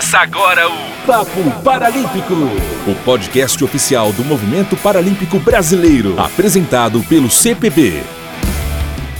Começa agora o Papo Paralímpico, o podcast oficial do Movimento Paralímpico Brasileiro, apresentado pelo CPB.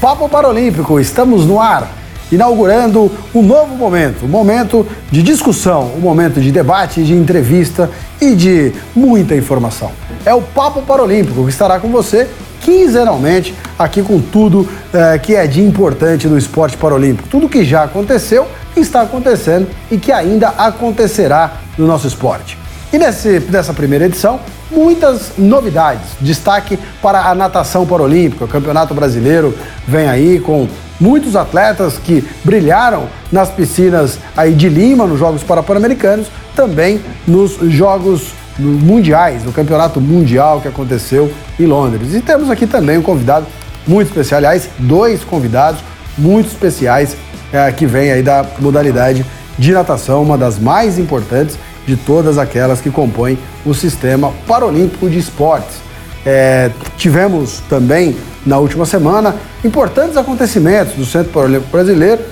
Papo Paralímpico, estamos no ar, inaugurando um novo momento, um momento de discussão, um momento de debate, de entrevista e de muita informação. É o Papo Paralímpico que estará com você quinzenalmente aqui com tudo é, que é de importante no esporte paralímpico, tudo que já aconteceu está acontecendo e que ainda acontecerá no nosso esporte. E nesse, nessa primeira edição, muitas novidades. Destaque para a natação paralímpica. O Campeonato Brasileiro vem aí com muitos atletas que brilharam nas piscinas aí de Lima, nos Jogos Parapan-Americanos, também nos Jogos Mundiais, no Campeonato Mundial que aconteceu em Londres. E temos aqui também um convidado muito especial, aliás, dois convidados muito especiais é, que vem aí da modalidade de natação, uma das mais importantes de todas aquelas que compõem o sistema paralímpico de esportes. É, tivemos também na última semana importantes acontecimentos do Centro Paralímpico Brasileiro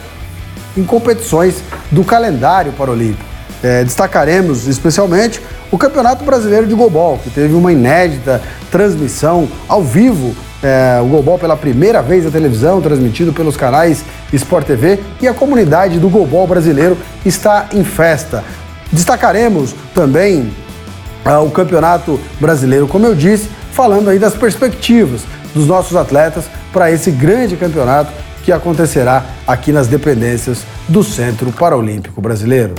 em competições do calendário paralímpico. É, destacaremos especialmente o Campeonato Brasileiro de Gobol, que teve uma inédita transmissão ao vivo é, o Golbol pela primeira vez na televisão, transmitido pelos canais Sport TV, e a comunidade do Golbol brasileiro está em festa. Destacaremos também ah, o Campeonato Brasileiro, como eu disse, falando aí das perspectivas dos nossos atletas para esse grande campeonato que acontecerá aqui nas dependências do Centro Paralímpico Brasileiro.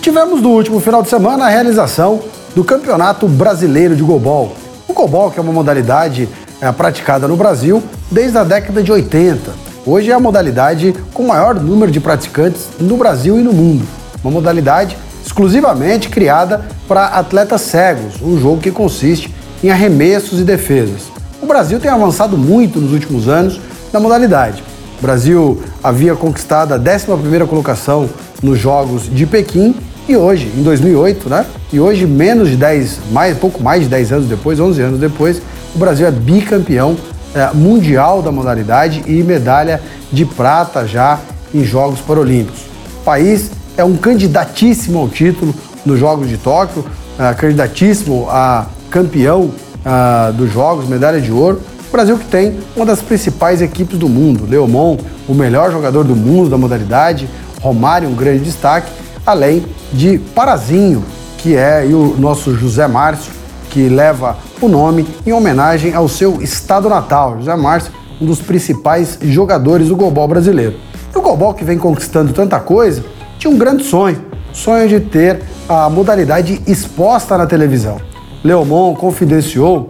Tivemos no último final de semana a realização do Campeonato Brasileiro de Golbol, o goalball, que é uma modalidade é, praticada no Brasil desde a década de 80. Hoje é a modalidade com maior número de praticantes no Brasil e no mundo. Uma modalidade exclusivamente criada para atletas cegos, um jogo que consiste em arremessos e defesas. O Brasil tem avançado muito nos últimos anos na modalidade. O Brasil havia conquistado a 11ª colocação nos Jogos de Pequim e hoje, em 2008, né? E hoje, menos de 10, mais, pouco mais de 10 anos depois, 11 anos depois, o Brasil é bicampeão é, mundial da modalidade e medalha de prata já em Jogos Paralímpicos. O país é um candidatíssimo ao título nos Jogos de Tóquio, é, candidatíssimo a campeão é, dos Jogos, medalha de ouro. O Brasil que tem uma das principais equipes do mundo, Leomon, o melhor jogador do mundo da modalidade, Romário, um grande destaque, além de Parazinho, que é o nosso José Márcio, que leva o nome em homenagem ao seu estado natal. José Márcio, um dos principais jogadores do golbol brasileiro. E o golbol que vem conquistando tanta coisa, tinha um grande sonho, sonho de ter a modalidade exposta na televisão. Leomon confidenciou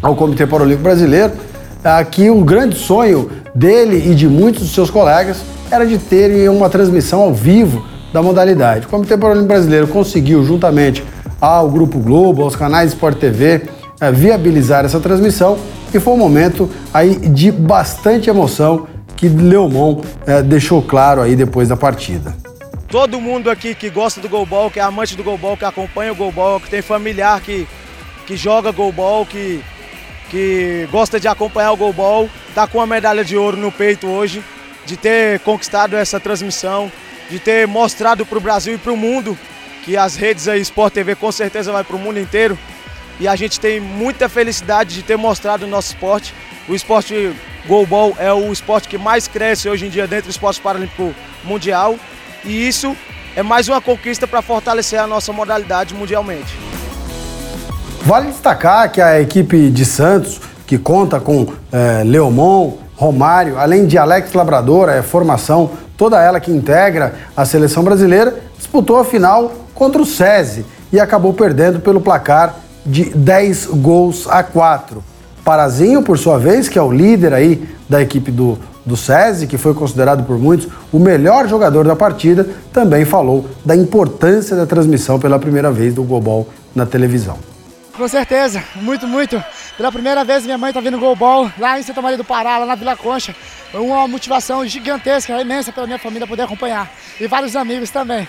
ao Comitê Paralímpico Brasileiro ah, que um grande sonho dele e de muitos dos seus colegas era de terem uma transmissão ao vivo da modalidade. O Comitê Paralímpico Brasileiro conseguiu, juntamente ao Grupo Globo, aos canais Sport TV, eh, viabilizar essa transmissão e foi um momento aí de bastante emoção que Leomon eh, deixou claro aí depois da partida. Todo mundo aqui que gosta do golbol, que é amante do golbol, que acompanha o golbol, que tem familiar que, que joga golbol, que, que gosta de acompanhar o golbol, está com a medalha de ouro no peito hoje, de ter conquistado essa transmissão, de ter mostrado para o Brasil e para o mundo que as redes aí, Sport TV com certeza vai para o mundo inteiro. E a gente tem muita felicidade de ter mostrado o nosso esporte. O esporte goalball é o esporte que mais cresce hoje em dia dentro do esporte paralímpico mundial. E isso é mais uma conquista para fortalecer a nossa modalidade mundialmente. Vale destacar que a equipe de Santos, que conta com é, Leomon, Romário, além de Alex Labrador, é formação toda ela que integra a seleção brasileira, disputou a final contra o SESI e acabou perdendo pelo placar de 10 gols a 4. Parazinho, por sua vez, que é o líder aí da equipe do, do SESI, que foi considerado por muitos o melhor jogador da partida, também falou da importância da transmissão pela primeira vez do Global na televisão. Com certeza, muito, muito. Pela primeira vez minha mãe está vendo Golbol lá em Santa Maria do Pará, lá na Vila Concha. Uma motivação gigantesca, imensa para minha família poder acompanhar. E vários amigos também.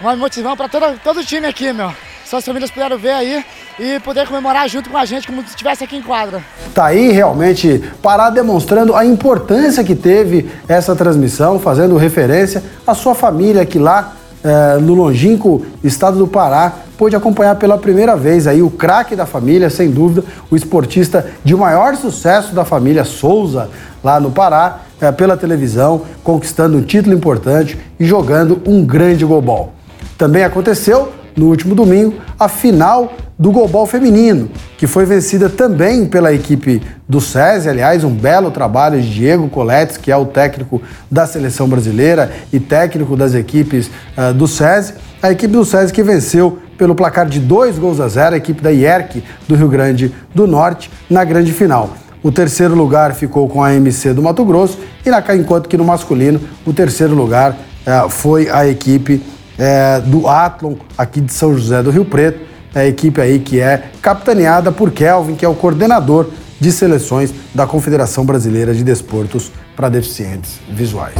Uma motivação para todo, todo o time aqui, meu. suas famílias puderam ver aí e poder comemorar junto com a gente, como se estivesse aqui em quadra. Tá aí realmente Pará demonstrando a importância que teve essa transmissão, fazendo referência à sua família que lá é, no longínquo estado do Pará pôde acompanhar pela primeira vez aí o craque da família, sem dúvida, o esportista de maior sucesso da família Souza, lá no Pará, é, pela televisão, conquistando um título importante e jogando um grande golbol. Também aconteceu no último domingo a final do golbol feminino, que foi vencida também pela equipe do SESI, aliás, um belo trabalho de Diego Coletes, que é o técnico da seleção brasileira e técnico das equipes uh, do SESI. A equipe do SESI que venceu pelo placar de dois gols a zero a equipe da IERC do Rio Grande do Norte na grande final. O terceiro lugar ficou com a MC do Mato Grosso e na, enquanto que no masculino o terceiro lugar uh, foi a equipe uh, do Atlon aqui de São José do Rio Preto a equipe aí que é capitaneada por Kelvin, que é o coordenador de seleções da Confederação Brasileira de Desportos para Deficientes Visuais.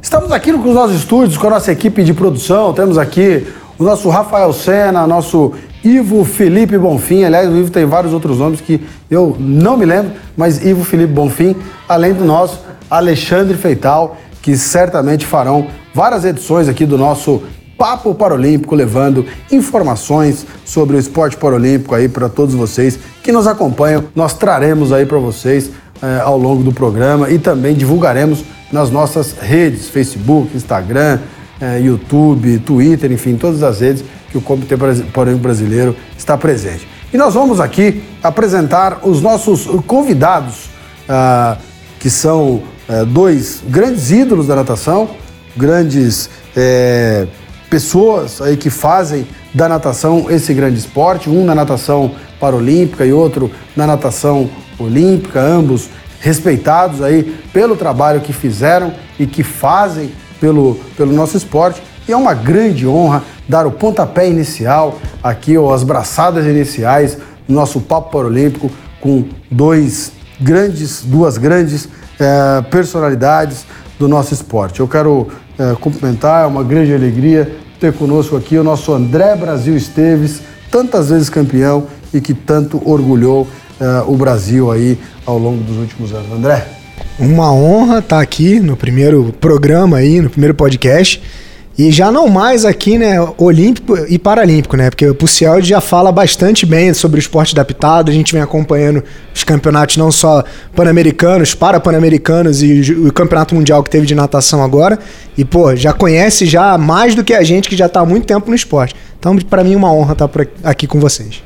Estamos aqui nos nossos estúdios com a nossa equipe de produção. Temos aqui o nosso Rafael Sena, nosso Ivo Felipe Bonfim. Aliás, o Ivo tem vários outros nomes que eu não me lembro, mas Ivo Felipe Bonfim, além do nosso Alexandre Feital, que certamente farão várias edições aqui do nosso Papo Paralímpico, levando informações sobre o esporte paralímpico aí para todos vocês que nos acompanham. Nós traremos aí para vocês eh, ao longo do programa e também divulgaremos nas nossas redes, Facebook, Instagram, eh, YouTube, Twitter, enfim, todas as redes que o Comitê Paralímpico Brasileiro está presente. E nós vamos aqui apresentar os nossos convidados, ah, que são eh, dois grandes ídolos da natação, grandes eh, pessoas aí que fazem da natação esse grande esporte, um na natação paralímpica e outro na natação olímpica, ambos respeitados aí pelo trabalho que fizeram e que fazem pelo, pelo nosso esporte. E é uma grande honra dar o pontapé inicial aqui, ou as braçadas iniciais no nosso Papo Paralímpico com dois grandes, duas grandes é, personalidades do nosso esporte. Eu quero é, cumprimentar, é uma grande alegria ter conosco aqui o nosso André Brasil Esteves, tantas vezes campeão e que tanto orgulhou uh, o Brasil aí ao longo dos últimos anos. André? Uma honra estar aqui no primeiro programa aí, no primeiro podcast. E já não mais aqui, né, olímpico e paralímpico, né? Porque o Puciel já fala bastante bem sobre o esporte adaptado, a gente vem acompanhando os campeonatos não só pan-americanos, para-pan-americanos e o campeonato mundial que teve de natação agora. E, pô, já conhece já mais do que a gente que já está há muito tempo no esporte. Então, para mim, é uma honra estar por aqui com vocês.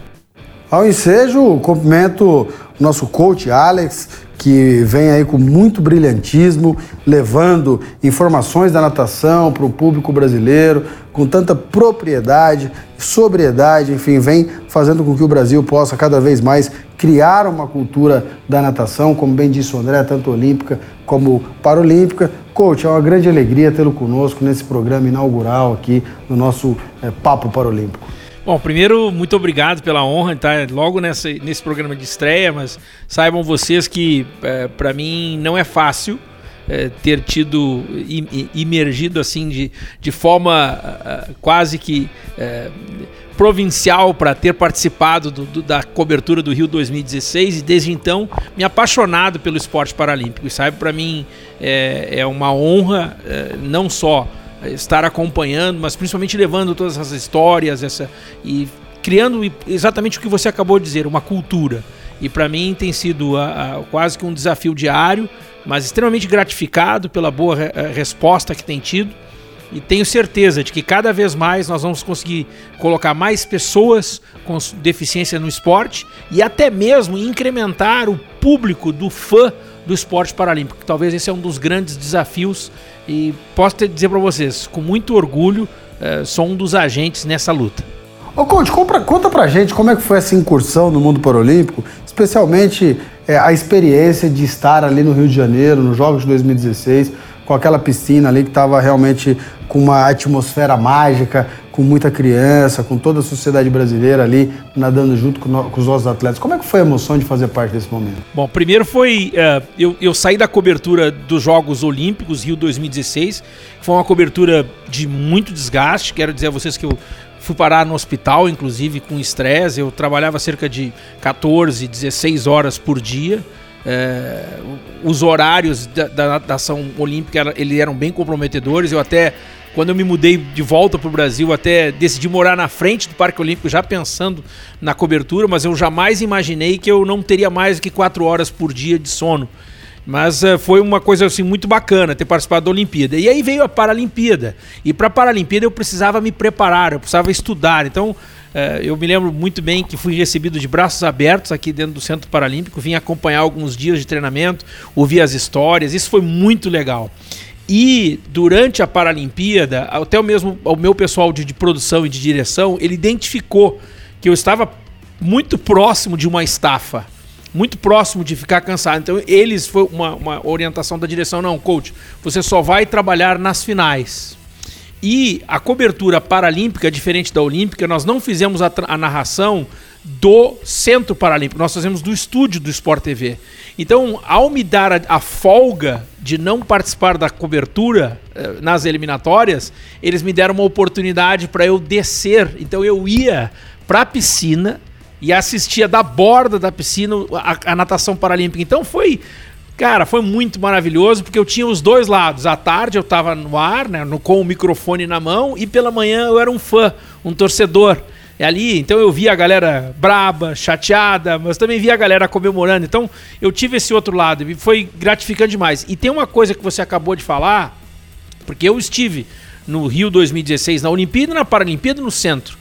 Ao ensejo, cumprimento nosso coach Alex, que vem aí com muito brilhantismo, levando informações da natação para o público brasileiro, com tanta propriedade, sobriedade, enfim, vem fazendo com que o Brasil possa cada vez mais criar uma cultura da natação, como bem disse o André, tanto olímpica como paralímpica. Coach, é uma grande alegria tê-lo conosco nesse programa inaugural aqui no nosso é, Papo Paralímpico. Bom, primeiro, muito obrigado pela honra estar logo nessa, nesse programa de estreia, mas saibam vocês que é, para mim não é fácil é, ter tido imergido assim de, de forma uh, quase que uh, provincial para ter participado do, do, da cobertura do Rio 2016 e desde então me apaixonado pelo esporte paralímpico. E sabe, para mim é, é, uma honra é, não só estar acompanhando, mas principalmente levando todas essas histórias essa, e criando exatamente o que você acabou de dizer, uma cultura. E para mim tem sido a, a, quase que um desafio diário, mas extremamente gratificado pela boa re resposta que tem tido. E tenho certeza de que cada vez mais nós vamos conseguir colocar mais pessoas com deficiência no esporte e até mesmo incrementar o público do fã do esporte paralímpico. Talvez esse é um dos grandes desafios e posso dizer para vocês, com muito orgulho, é, sou um dos agentes nessa luta. Ô Conte, compra, conta pra gente como é que foi essa incursão no mundo paralímpico, especialmente é, a experiência de estar ali no Rio de Janeiro, nos Jogos de 2016, com aquela piscina ali que estava realmente com uma atmosfera mágica, com muita criança, com toda a sociedade brasileira ali nadando junto com, no, com os nossos atletas. Como é que foi a emoção de fazer parte desse momento? Bom, primeiro foi. Uh, eu, eu saí da cobertura dos Jogos Olímpicos Rio 2016, foi uma cobertura de muito desgaste. Quero dizer a vocês que eu fui parar no hospital, inclusive com estresse. Eu trabalhava cerca de 14, 16 horas por dia. É, os horários da, da natação olímpica eles eram bem comprometedores. Eu até, quando eu me mudei de volta para o Brasil, até decidi morar na frente do Parque Olímpico, já pensando na cobertura, mas eu jamais imaginei que eu não teria mais do que quatro horas por dia de sono. Mas uh, foi uma coisa assim muito bacana ter participado da Olimpíada. E aí veio a Paralimpíada. E para a Paralimpíada eu precisava me preparar, eu precisava estudar. Então uh, eu me lembro muito bem que fui recebido de braços abertos aqui dentro do Centro Paralímpico. Vim acompanhar alguns dias de treinamento, ouvir as histórias. Isso foi muito legal. E durante a Paralimpíada, até o mesmo o meu pessoal de, de produção e de direção, ele identificou que eu estava muito próximo de uma estafa muito próximo de ficar cansado. Então, eles foi uma, uma orientação da direção, não, coach, você só vai trabalhar nas finais. E a cobertura paralímpica, diferente da olímpica, nós não fizemos a, a, narração do Centro Paralímpico, nós fazemos do estúdio do Sport TV. Então, ao me dar a, a folga de não participar da cobertura eh, nas eliminatórias, eles me deram uma oportunidade para eu descer. Então, eu ia para a piscina e assistia da borda da piscina a, a, natação paralímpica. Então foi, cara, foi muito maravilhoso porque eu tinha os dois lados. À tarde eu estava no ar, né, no, com o microfone na mão, e pela manhã eu era um fã, um torcedor. E ali, então eu via a galera braba, chateada, mas também via a galera comemorando. Então eu tive esse outro lado e foi gratificante demais. E tem uma coisa que você acabou de falar, porque eu estive no Rio 2016 na Olimpíada na Paralimpíada no centro,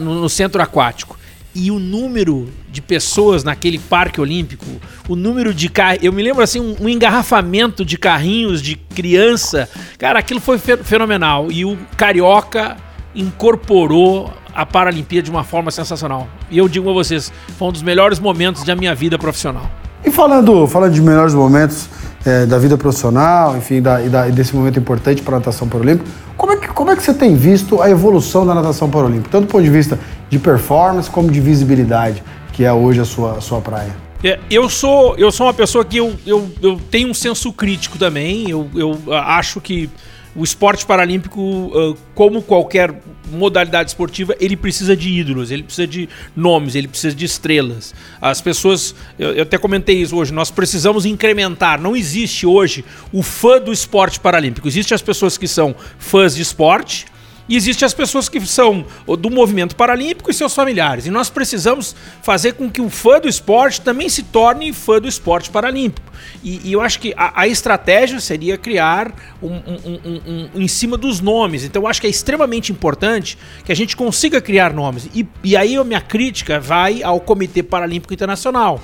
no, centro aquático e o número de pessoas naquele parque olímpico, o número de carros. Eu me lembro assim, um, engarrafamento de carrinhos de criança. Cara, aquilo foi fenomenal. E o Carioca incorporou a Paralimpíada de uma forma sensacional. E eu digo a vocês, foi um dos melhores momentos da minha vida profissional. E falando, falando de melhores momentos é, da vida profissional, enfim, da, e, da, e desse momento importante para a natação paralímpica, como é, que, como é que você tem visto a evolução da natação paralímpica? Tanto do ponto de vista de performance como de visibilidade, que é hoje a sua, a sua praia. É, eu sou eu sou uma pessoa que eu, eu, eu tenho um senso crítico também. Eu, eu acho que o esporte paralímpico, como qualquer modalidade esportiva, ele precisa de ídolos, ele precisa de nomes, ele precisa de estrelas. As pessoas, eu até comentei isso hoje, nós precisamos incrementar. Não existe hoje o fã do esporte paralímpico. Existem as pessoas que são fãs de esporte, e existem as pessoas que são do movimento paralímpico e seus familiares. E nós precisamos fazer com que o fã do esporte também se torne fã do esporte paralímpico. E, e eu acho que a, a, estratégia seria criar um, um, um, em cima dos nomes. Então eu acho que é extremamente importante que a gente consiga criar nomes. E, e aí a minha crítica vai ao Comitê Paralímpico Internacional.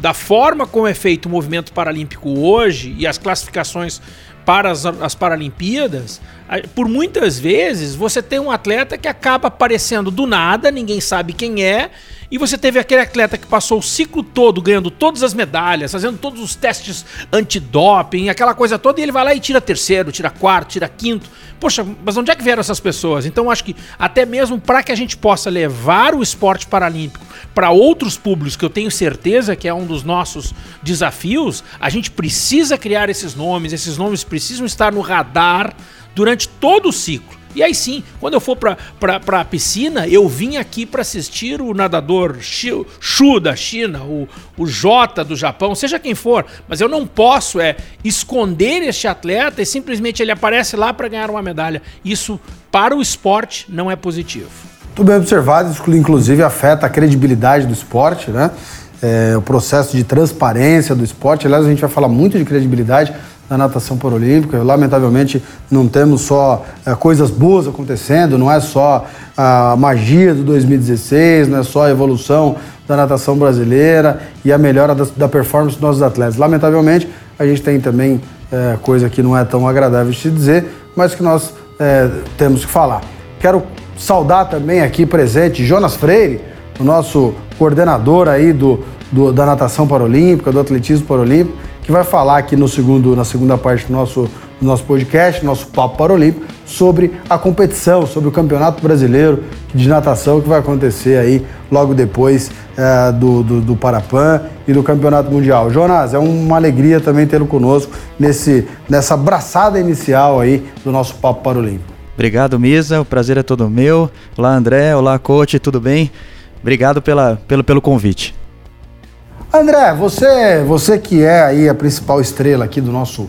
Da forma como é feito o movimento paralímpico hoje e as classificações para as, as Paralimpíadas, por muitas vezes você tem um atleta que acaba aparecendo do nada, ninguém sabe quem é, e você teve aquele atleta que passou o ciclo todo ganhando todas as medalhas, fazendo todos os testes antidoping, aquela coisa toda, e ele vai lá e tira terceiro, tira quarto, tira quinto. Poxa, mas onde é que vieram essas pessoas? Então acho que até mesmo para que a gente possa levar o esporte paralímpico para outros públicos, que eu tenho certeza que é um dos nossos desafios, a gente precisa criar esses nomes, esses nomes precisam estar no radar durante todo o ciclo. E aí sim, quando eu for para a piscina, eu vim aqui para assistir o nadador Shu da China, o, o Jota do Japão, seja quem for, mas eu não posso é esconder este atleta e simplesmente ele aparece lá para ganhar uma medalha. Isso para o esporte não é positivo. Tudo bem observado, isso inclusive afeta a credibilidade do esporte, né? É, o processo de transparência do esporte. Aliás, a gente vai falar muito de credibilidade na natação paralímpica. Lamentavelmente, não temos só é, coisas boas acontecendo, não é só a magia do 2016, não é só a evolução da natação brasileira e a melhora da, da performance dos nossos atletas. Lamentavelmente, a gente tem também é, coisa que não é tão agradável de se dizer, mas que nós é, temos que falar. Quero saudar também aqui presente Jonas Freire, o nosso coordenador aí do, do da natação paralímpica, do atletismo paralímpico, que vai falar aqui no segundo, na segunda parte do nosso no nosso podcast, nosso Papo Paralímpico, sobre a competição, sobre o Campeonato Brasileiro de Natação que vai acontecer aí logo depois é, do, do, do Parapan e do Campeonato Mundial. Jonas, é uma alegria também tê-lo conosco nesse, nessa abraçada inicial aí do nosso Papo Paralímpico. Obrigado, Misa. O prazer é todo meu. Olá, André. Olá, coach. Tudo bem? Obrigado pela, pelo, pelo convite. André, você, você que é aí a principal estrela aqui do nosso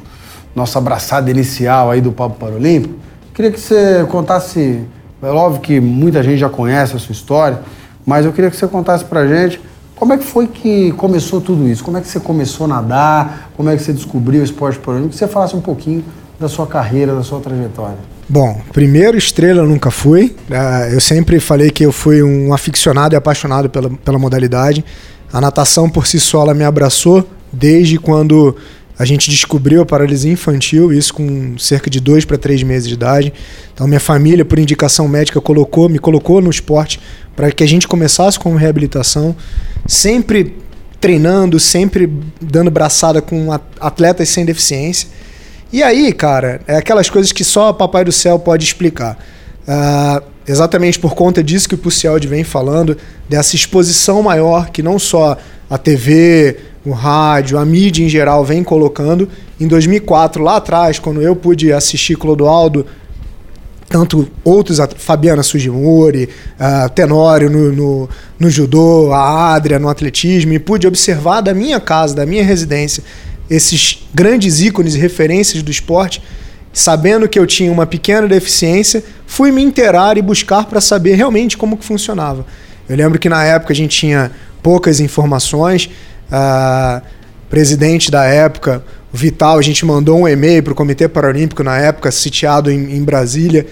nossa abraçada inicial aí do Papo Paralímpico, queria que você contasse, é óbvio que muita gente já conhece a sua história, mas eu queria que você contasse pra gente como é que foi que começou tudo isso? Como é que você começou a nadar? Como é que você descobriu o esporte paralímpico? Que você falasse um pouquinho da sua carreira, da sua trajetória. Bom, primeiro estrela eu nunca fui. Ah, eu sempre falei que eu fui um aficionado e apaixonado pela, pela modalidade. A natação por si só ela me abraçou desde quando a gente descobriu a paralisia infantil, isso com cerca de dois para três meses de idade. Então minha família, por indicação médica, colocou, me colocou no esporte para que a gente começasse com reabilitação, sempre treinando, sempre dando braçada com atletas sem deficiência. E aí, cara, é aquelas coisas que só o Papai do Céu pode explicar. Uh, exatamente por conta disso que o Pucialdi vem falando, dessa exposição maior que não só a TV, o rádio, a mídia em geral vem colocando. Em 2004, lá atrás, quando eu pude assistir Clodoaldo, tanto outros, Fabiana Sugimori, uh, Tenório no, no, no, judô, a Adria no atletismo, e pude observar da minha casa, da minha residência, esses grandes ícones e referências do esporte, sabendo que eu tinha uma pequena deficiência, fui me inteirar e buscar para saber realmente como que funcionava. Eu lembro que na época a gente tinha poucas informações. Uh, presidente da época, Vital, a gente mandou um e-mail para o Comitê Paralímpico na época, sitiado em, em Brasília,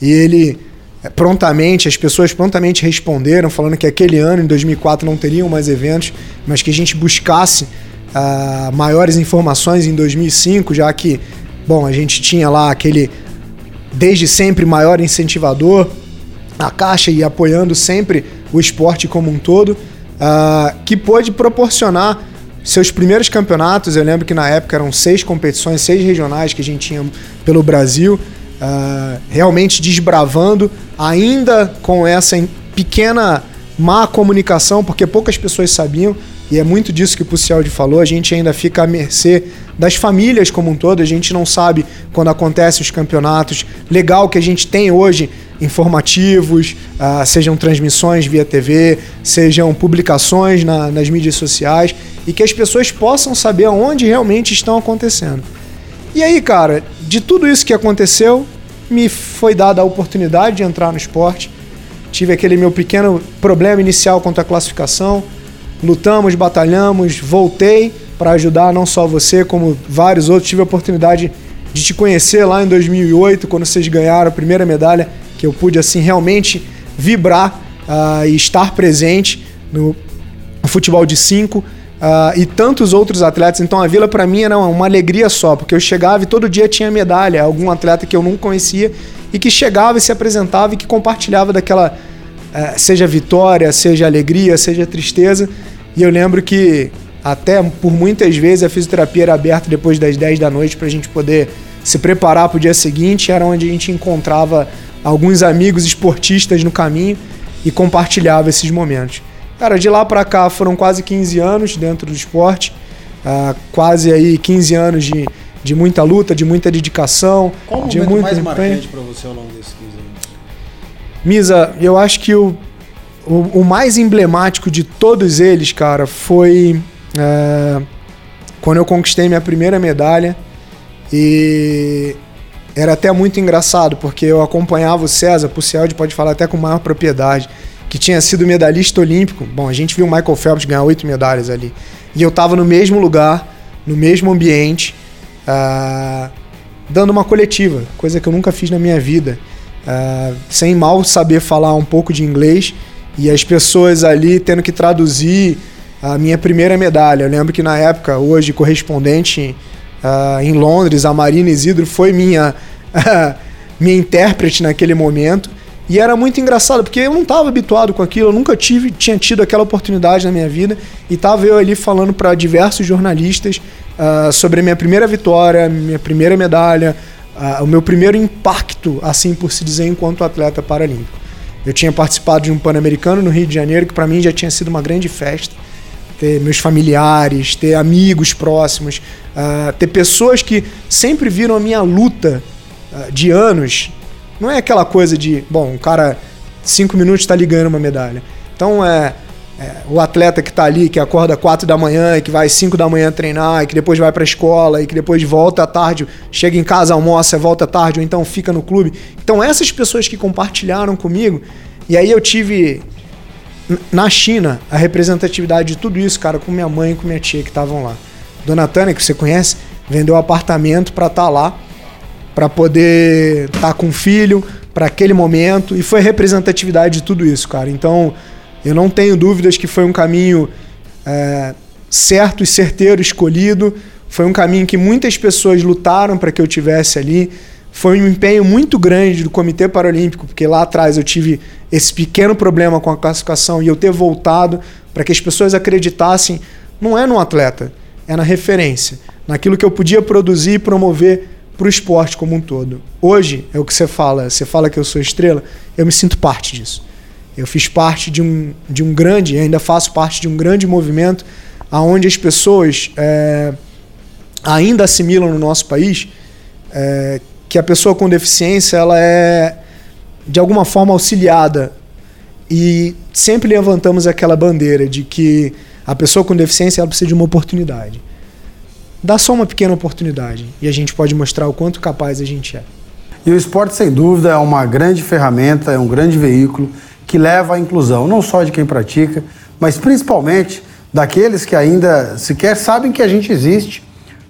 e ele eh, prontamente, as pessoas prontamente responderam, falando que aquele ano, em 2004, não teriam mais eventos, mas que a gente buscasse uh, maiores informações em 2005, já que, bom, a gente tinha lá aquele, desde sempre, maior incentivador, a Caixa e apoiando sempre o esporte como um todo, uh, que pôde proporcionar seus primeiros campeonatos. Eu lembro que na época eram seis competições, seis regionais que a gente tinha pelo Brasil, uh, realmente desbravando, ainda com essa pequena má comunicação, porque poucas pessoas sabiam, e é muito disso que o Pucialdi falou, a gente ainda fica à mercê das famílias como um todo, a gente não sabe quando acontecem os campeonatos. Legal que a gente tem hoje informativos, uh, sejam transmissões via TV, sejam publicações na, nas mídias sociais e que as pessoas possam saber onde realmente estão acontecendo. E aí, cara, de tudo isso que aconteceu, me foi dada a oportunidade de entrar no esporte. Tive aquele meu pequeno problema inicial quanto à classificação. Lutamos, batalhamos, voltei para ajudar não só você, como vários outros. Tive a oportunidade de te conhecer lá em 2008, quando vocês ganharam a primeira medalha que eu pude assim realmente vibrar uh, e estar presente no, futebol de cinco uh, e tantos outros atletas. Então a Vila para mim era uma alegria só, porque eu chegava e todo dia tinha medalha, algum atleta que eu não conhecia e que chegava e se apresentava e que compartilhava daquela seja vitória, seja alegria, seja tristeza. E eu lembro que até por muitas vezes a fisioterapia era aberta depois das 10 da noite para a gente poder se preparar para o dia seguinte, era onde a gente encontrava alguns amigos esportistas no caminho e compartilhava esses momentos. Cara, de lá para cá foram quase 15 anos dentro do esporte, uh, quase aí 15 anos de, de muita luta, de muita dedicação, Qual de muito mais marcante para você ao longo desses 15 anos? Misa, eu acho que o, o, o, mais emblemático de todos eles, cara, foi uh, quando eu conquistei minha primeira medalha e era até muito engraçado, porque eu acompanhava o César, o Cialdi pode falar até com maior propriedade, que tinha sido medalhista olímpico. Bom, a gente viu o Michael Phelps ganhar oito medalhas ali. E eu estava no mesmo lugar, no mesmo ambiente, uh, dando uma coletiva, coisa que eu nunca fiz na minha vida. Uh, sem mal saber falar um pouco de inglês e as pessoas ali tendo que traduzir a minha primeira medalha. Eu lembro que na época, hoje, correspondente uh, em Londres, a Marina Isidro foi minha, minha intérprete naquele momento. E era muito engraçado, porque eu não estava habituado com aquilo, eu nunca tive, tinha tido aquela oportunidade na minha vida. E estava eu ali falando para diversos jornalistas uh, sobre a minha primeira vitória, minha primeira medalha, uh, o meu primeiro impacto, assim por se dizer, enquanto atleta paralímpico. Eu tinha participado de um Pan-Americano no Rio de Janeiro, que para mim já tinha sido uma grande festa. Ter meus familiares, ter amigos próximos, uh, ter pessoas que sempre viram a minha luta de anos não é aquela coisa de, bom, um cara, cinco minutos está ali ganhando uma medalha. Então é, é o atleta que está ali, que acorda quatro da manhã e que vai cinco da manhã treinar e que depois vai para a escola e que depois volta à tarde, chega em casa, almoça, volta à tarde ou então fica no clube. Então essas pessoas que compartilharam comigo, e aí eu tive na China a representatividade de tudo isso, cara, com minha mãe e com minha tia que estavam lá. Dona Tânia, que você conhece, vendeu apartamento para estar tá lá para poder estar tá com o filho para aquele momento e foi representatividade de tudo isso, cara. Então eu não tenho dúvidas que foi um caminho é, certo e certeiro escolhido. Foi um caminho que muitas pessoas lutaram para que eu tivesse ali. Foi um empenho muito grande do Comitê Paralímpico, porque lá atrás eu tive esse pequeno problema com a classificação e eu ter voltado para que as pessoas acreditassem não é no atleta, é na referência, naquilo que eu podia produzir e promover para o esporte como um todo. Hoje, é o que você fala, você fala que eu sou estrela, eu me sinto parte disso. Eu fiz parte de um, de um grande, ainda faço parte de um grande movimento aonde as pessoas é, ainda assimilam no nosso país é, que a pessoa com deficiência ela é de alguma forma auxiliada. E sempre levantamos aquela bandeira de que a pessoa com deficiência ela precisa de uma oportunidade. Dá só uma pequena oportunidade e a gente pode mostrar o quanto capaz a gente é. E o esporte, sem dúvida, é uma grande ferramenta, é um grande veículo que leva à inclusão, não só de quem pratica, mas principalmente daqueles que ainda sequer sabem que a gente existe,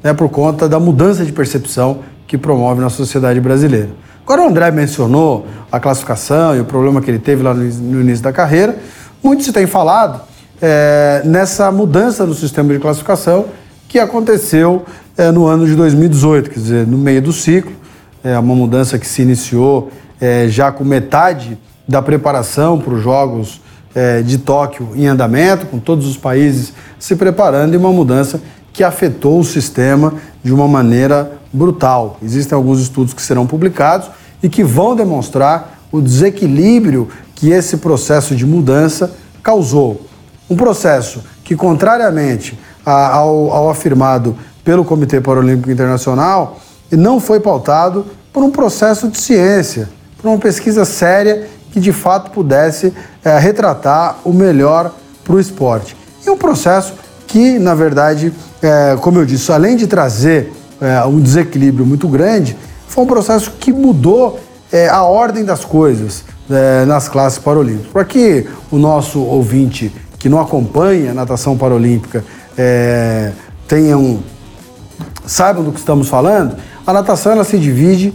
né, por conta da mudança de percepção que promove na sociedade brasileira. Agora, o André mencionou a classificação e o problema que ele teve lá no início da carreira. Muito se tem falado é, nessa mudança no sistema de classificação que aconteceu é, no ano de 2018, quer dizer, no meio do ciclo, é uma mudança que se iniciou é, já com metade da preparação para os Jogos é, de Tóquio em andamento, com todos os países se preparando, e uma mudança que afetou o sistema de uma maneira brutal. Existem alguns estudos que serão publicados e que vão demonstrar o desequilíbrio que esse processo de mudança causou. Um processo que, contrariamente ao, ao afirmado pelo Comitê Paralímpico Internacional, não foi pautado por um processo de ciência, por uma pesquisa séria que de fato pudesse é, retratar o melhor para o esporte. E um processo que, na verdade, é, como eu disse, além de trazer é, um desequilíbrio muito grande, foi um processo que mudou é, a ordem das coisas é, nas classes paralímpicas. Para que o nosso ouvinte que não acompanha a natação paralímpica é, tenham saibam do que estamos falando, a natação ela se divide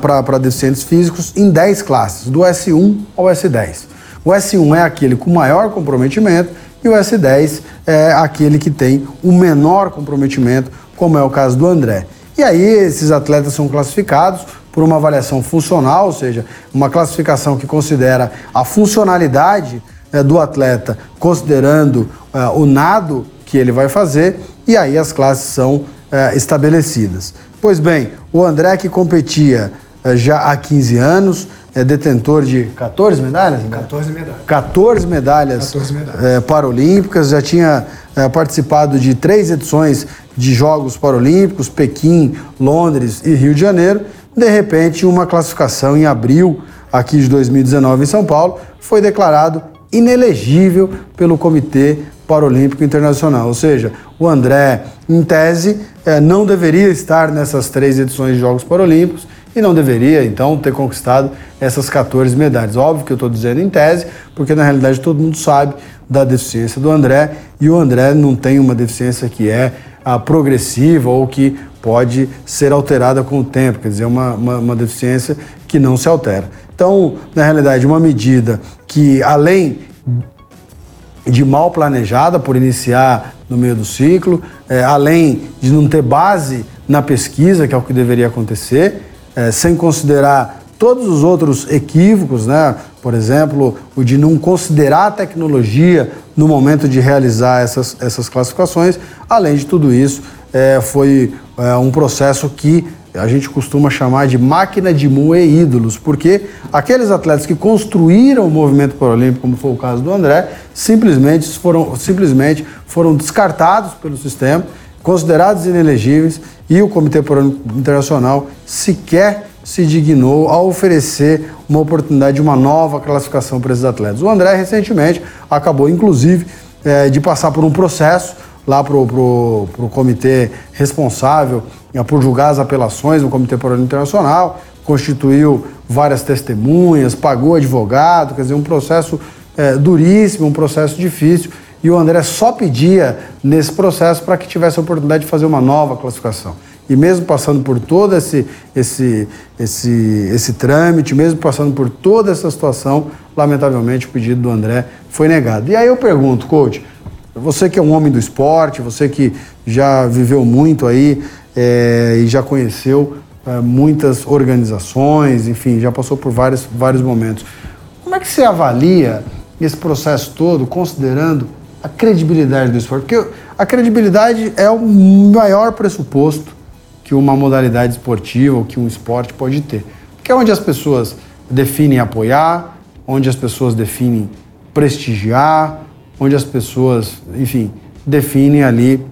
para deficientes físicos em 10 classes, do S1 ao S10. O S1 é aquele com maior comprometimento e o S10 é aquele que tem o menor comprometimento, como é o caso do André. E aí esses atletas são classificados por uma avaliação funcional, ou seja, uma classificação que considera a funcionalidade é, do atleta, considerando é, o nado que ele vai fazer e aí as classes são é, estabelecidas. Pois bem, o André que competia é, já há 15 anos, é detentor de 14 medalhas? 14 medalhas. 14 medalhas, 14 medalhas. É, paralímpicas, já tinha é, participado de três edições de Jogos Paralímpicos, Pequim, Londres e Rio de Janeiro. De repente, uma classificação em abril aqui de 2019 em São Paulo foi declarado inelegível pelo Comitê Paralímpico Internacional. Ou seja, o André, em tese, é, não deveria estar nessas três edições de Jogos Paralímpicos e não deveria, então, ter conquistado essas 14 medalhas. Óbvio que eu estou dizendo em tese, porque na realidade todo mundo sabe da deficiência do André e o André não tem uma deficiência que é a ah, progressiva ou que pode ser alterada com o tempo, quer dizer, uma, uma, uma deficiência que não se altera. Então, na realidade, uma medida que, além de mal planejada por iniciar no meio do ciclo, é, além de não ter base na pesquisa, que é o que deveria acontecer, é, sem considerar todos os outros equívocos, né? por exemplo, o de não considerar a tecnologia no momento de realizar essas, essas classificações. Além de tudo isso, é, foi um processo que a gente costuma chamar de máquina de moer ídolos, porque aqueles atletas que construíram o movimento paralímpico, como foi o caso do André, simplesmente foram, simplesmente foram descartados pelo sistema, considerados inelegíveis, e o Comitê Paralímpico Internacional sequer se dignou a oferecer uma oportunidade de uma nova classificação para esses atletas. O André, recentemente, acabou, inclusive, é, de passar por um processo lá para o comitê responsável é, por julgar as apelações no Comitê Paralímpico Internacional, constituiu várias testemunhas, pagou advogado, quer dizer, um processo é, duríssimo, um processo difícil. E o André só pedia nesse processo para que tivesse a oportunidade de fazer uma nova classificação. E mesmo passando por todo esse, esse, esse, esse trâmite, mesmo passando por toda essa situação, lamentavelmente o pedido do André foi negado. E aí eu pergunto, coach, você que é um homem do esporte, você que já viveu muito aí é, e já conheceu é, muitas organizações, enfim, já passou por vários, vários momentos. Como é que você avalia esse processo todo, considerando a credibilidade do esporte? Porque a credibilidade é o maior pressuposto que uma modalidade esportiva ou que um esporte pode ter. Que é onde as pessoas definem apoiar, onde as pessoas definem prestigiar, onde as pessoas, enfim, definem ali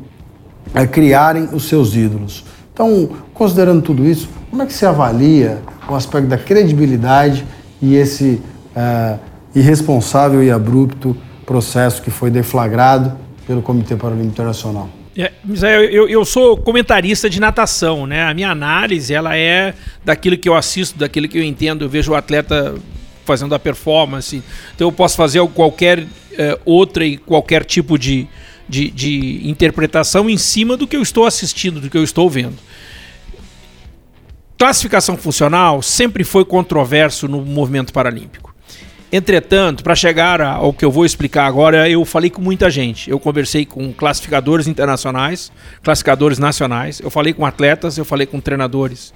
é, criarem os seus ídolos. Então, considerando tudo isso, como é que você avalia o aspecto da credibilidade e esse é, irresponsável e abrupto processo que foi deflagrado pelo Comitê Paralímpico Internacional? É, eu, eu sou comentarista de natação, né? A minha análise ela é daquilo que eu assisto, daquilo que eu entendo. Eu vejo o atleta fazendo a performance. Então eu posso fazer qualquer é, outra e qualquer tipo de, de, de interpretação em cima do que eu estou assistindo, do que eu estou vendo. Classificação funcional sempre foi controverso no movimento paralímpico. Entretanto, para chegar ao que eu vou explicar agora, eu falei com muita gente. Eu conversei com classificadores internacionais, classificadores nacionais, eu falei com atletas, eu falei com treinadores,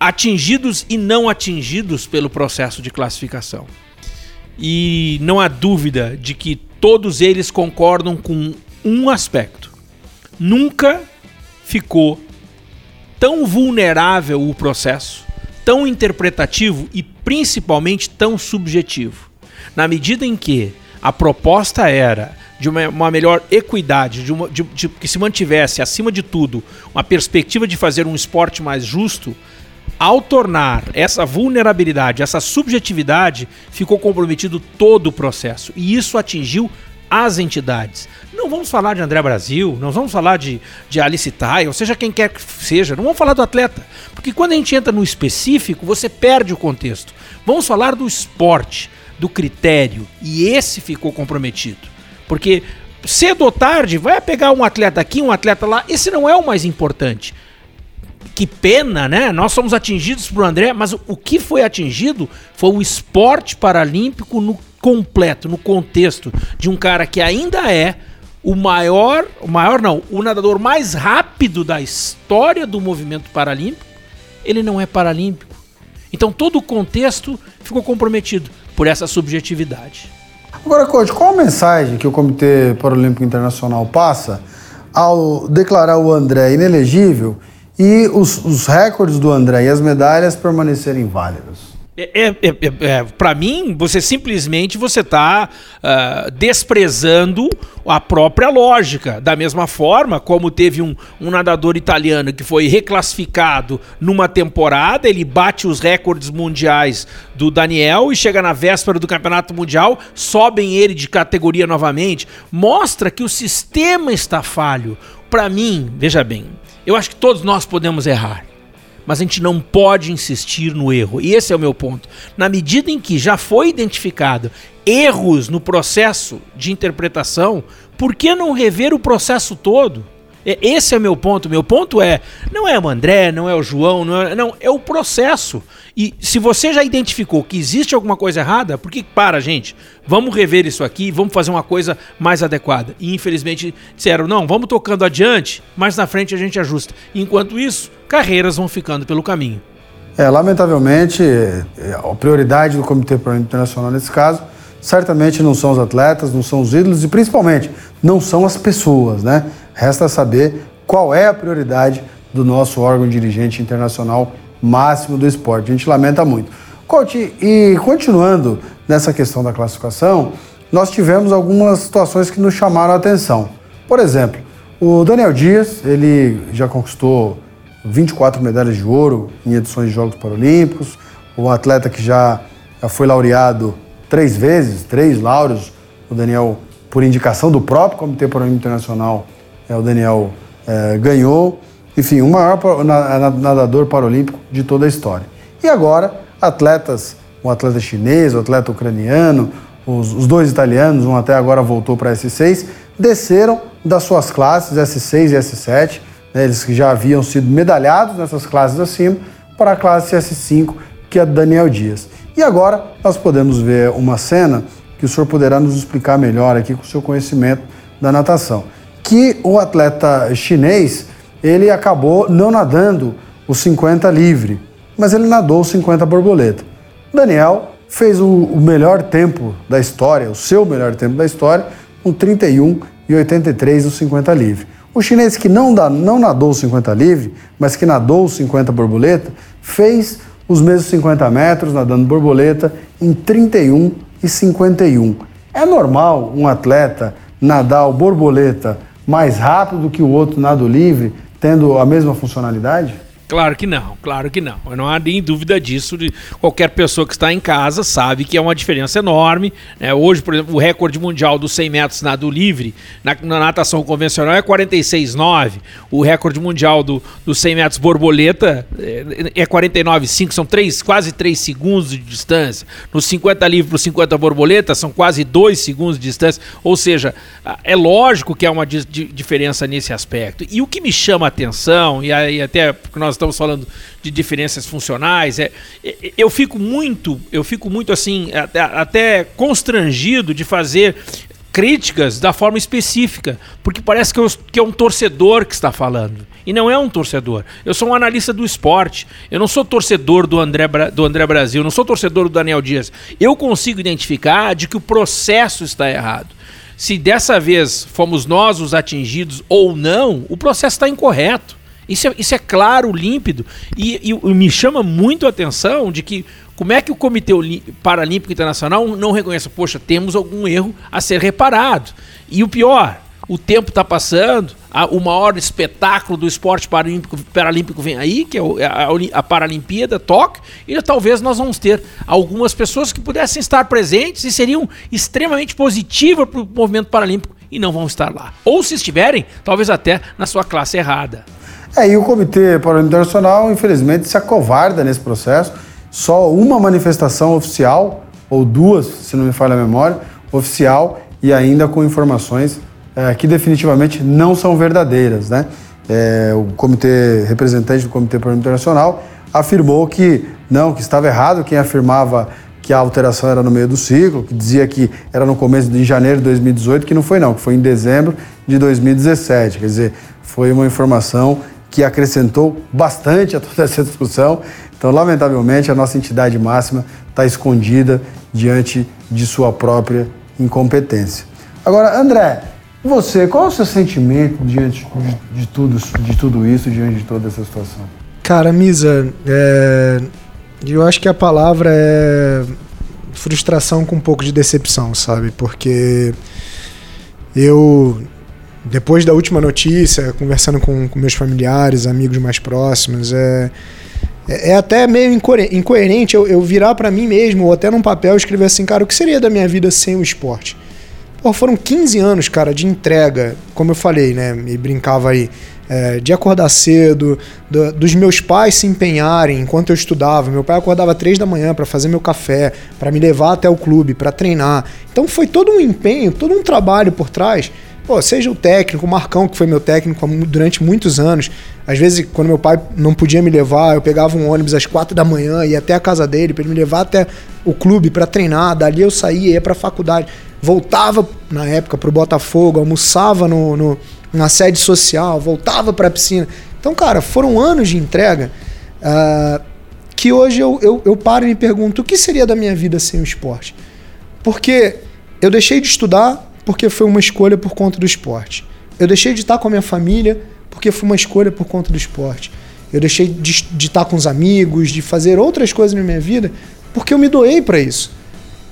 atingidos e não atingidos pelo processo de classificação. E não há dúvida de que todos eles concordam com um aspecto. Nunca ficou tão vulnerável o processo, tão interpretativo e principalmente tão subjetivo na medida em que a proposta era de uma, uma melhor equidade, de, uma, de, de, que se mantivesse, acima de tudo, uma perspectiva de fazer um esporte mais justo, ao tornar essa vulnerabilidade, essa subjetividade, ficou comprometido todo o processo. E isso atingiu as entidades. Não vamos falar de André Brasil, não vamos falar de, de Alice Tai, ou seja, quem quer que seja, não vamos falar do atleta. Porque quando a gente entra no específico, você perde o contexto. Vamos falar do esporte do critério e esse ficou comprometido. Porque cedo ou tarde vai pegar um atleta aqui, um atleta lá, esse não é o mais importante. Que pena, né? Nós somos atingidos por André, mas o que foi atingido foi o esporte paralímpico no completo, no contexto de um cara que ainda é o maior, o maior não, o nadador mais rápido da história do movimento paralímpico. Ele não é paralímpico. Então todo o contexto ficou comprometido por essa subjetividade. Agora, coach, qual a mensagem que o Comitê Paralímpico Internacional passa ao declarar o André inelegível e os, os recordes do André e as medalhas permanecerem válidos? É, é, é, é, é para mim, você simplesmente você está uh, ah, desprezando a própria lógica. Da mesma forma, como teve um, um, nadador italiano que foi reclassificado numa temporada, ele bate os recordes mundiais do Daniel e chega na véspera do campeonato mundial, sobem ele de categoria novamente. Mostra que o sistema está falho. Para mim, veja bem, eu acho que todos nós podemos errar mas a gente não pode insistir no erro. E esse é o meu ponto. Na medida em que já foi identificado erros no processo de interpretação, por que não rever o processo todo? Esse é meu ponto. Meu ponto é: não é o André, não é o João, não é, não, é o processo. E se você já identificou que existe alguma coisa errada, por que para, gente? Vamos rever isso aqui, vamos fazer uma coisa mais adequada. E infelizmente disseram: não, vamos tocando adiante, mas na frente a gente ajusta. Enquanto isso, carreiras vão ficando pelo caminho. É, lamentavelmente, é, a prioridade do Comitê Paralímpico Internacional nesse caso certamente não são os atletas, não são os ídolos e principalmente não são as pessoas, né? Resta saber qual é a prioridade do nosso órgão dirigente internacional máximo do esporte. A gente lamenta muito. Coach, e continuando nessa questão da classificação, nós tivemos algumas situações que nos chamaram a atenção. Por exemplo, o Daniel Dias, ele já conquistou 24 medalhas de ouro em edições de Jogos Paralímpicos, um atleta que já, foi laureado três vezes, três laureos, o Daniel, por indicação do próprio Comitê Paralímpico Internacional, o Daniel é, ganhou. Enfim, o maior nadador paralímpico de toda a história. E agora, atletas, um atleta chinês, um atleta ucraniano, os, os dois italianos, um até agora voltou para S6, desceram das suas classes S6 e S7, né, eles que já haviam sido medalhados nessas classes acima, para a classe S5, que é Daniel Dias. E agora nós podemos ver uma cena que o senhor poderá nos explicar melhor aqui com o seu conhecimento da natação. Que o atleta chinês, ele acabou não nadando os 50 livre, mas ele nadou os 50 borboleta. Daniel fez o, o melhor tempo da história, o seu melhor tempo da história, com 31 e 83 os 50 livre. O chinês que não, dá, não nadou os 50 livre, mas que nadou os 50 borboleta, fez os mesmos 50 metros nadando borboleta em 31 e 51. É normal um atleta nadar o borboleta mais rápido do que o outro nado livre, tendo a mesma funcionalidade? Claro que não, claro que não. Não há nem dúvida disso. Qualquer pessoa que está em casa sabe que é uma diferença enorme. Né? Hoje, por exemplo, o recorde mundial dos 100 metros nado livre na, na natação convencional é 46,9. O recorde mundial do, dos 100 metros borboleta é, é 49,5. São três, quase 3 segundos de distância. Nos 50 livre para os 50 borboleta são quase 2 segundos de distância. Ou seja, é lógico que há uma di diferença nesse aspecto. E o que me chama a atenção, e aí até porque nós estamos falando de diferenças funcionais, é, eu fico muito, eu fico muito assim, até, até constrangido de fazer críticas da forma específica, porque parece que, eu, que é um torcedor que está falando. E não é um torcedor. Eu sou um analista do esporte. Eu não sou torcedor do André, do André Brasil, não sou torcedor do Daniel Dias. Eu consigo identificar de que o processo está errado. Se dessa vez fomos nós os atingidos ou não, o processo está incorreto. Isso é, isso é claro, límpido. E, e, e, me chama muito a atenção de que como é que o Comitê Paralímpico Internacional não reconhece, poxa, temos algum erro a ser reparado. E o pior, o tempo está passando, a, o maior espetáculo do esporte paralímpico, paralímpico vem aí, que é a, a Paralimpíada, Tóquio, e talvez nós vamos ter algumas pessoas que pudessem estar presentes e seriam extremamente positivas para o movimento paralímpico e não vão estar lá. Ou se estiverem, talvez até na sua classe errada. É, e o Comitê Paralímpico Internacional, infelizmente, se acovarda nesse processo. Só uma manifestação oficial, ou duas, se não me falha a memória, oficial e ainda com informações é, que definitivamente não são verdadeiras. Né? É, o comitê representante do Comitê Paralímpico Internacional afirmou que não, que estava errado quem afirmava que a alteração era no meio do ciclo, que dizia que era no começo de janeiro de 2018, que não foi não, que foi em dezembro de 2017. Quer dizer, foi uma informação que acrescentou bastante a toda essa discussão. Então, lamentavelmente, a nossa entidade máxima está escondida diante de sua própria incompetência. Agora, André, você, qual é o seu sentimento diante de, de tudo, de tudo isso, diante de toda essa situação? Cara, Misa, é... eu acho que a palavra é frustração com um pouco de decepção, sabe? Porque eu depois da última notícia, conversando com, com meus familiares, amigos mais próximos, é, é, é até meio incoerente eu, eu virar para mim mesmo, ou até num papel, escrever assim, cara, o que seria da minha vida sem o esporte? Pô, foram 15 anos, cara, de entrega, como eu falei, né? Me brincava aí. É, de acordar cedo, do, dos meus pais se empenharem enquanto eu estudava. Meu pai acordava três da manhã para fazer meu café, para me levar até o clube, para treinar. Então foi todo um empenho, todo um trabalho por trás Pô, seja o técnico, o Marcão, que foi meu técnico durante muitos anos. Às vezes, quando meu pai não podia me levar, eu pegava um ônibus às quatro da manhã, ia até a casa dele para ele me levar até o clube para treinar. Dali eu saía, ia para a faculdade. Voltava, na época, para o Botafogo, almoçava no, no, na sede social, voltava para a piscina. Então, cara, foram anos de entrega. Uh, que hoje eu, eu, eu paro e me pergunto o que seria da minha vida sem o esporte. Porque eu deixei de estudar porque foi uma escolha por conta do esporte. Eu deixei de estar com a minha família porque foi uma escolha por conta do esporte. Eu deixei de, de estar com os amigos, de fazer outras coisas na minha vida porque eu me doei para isso.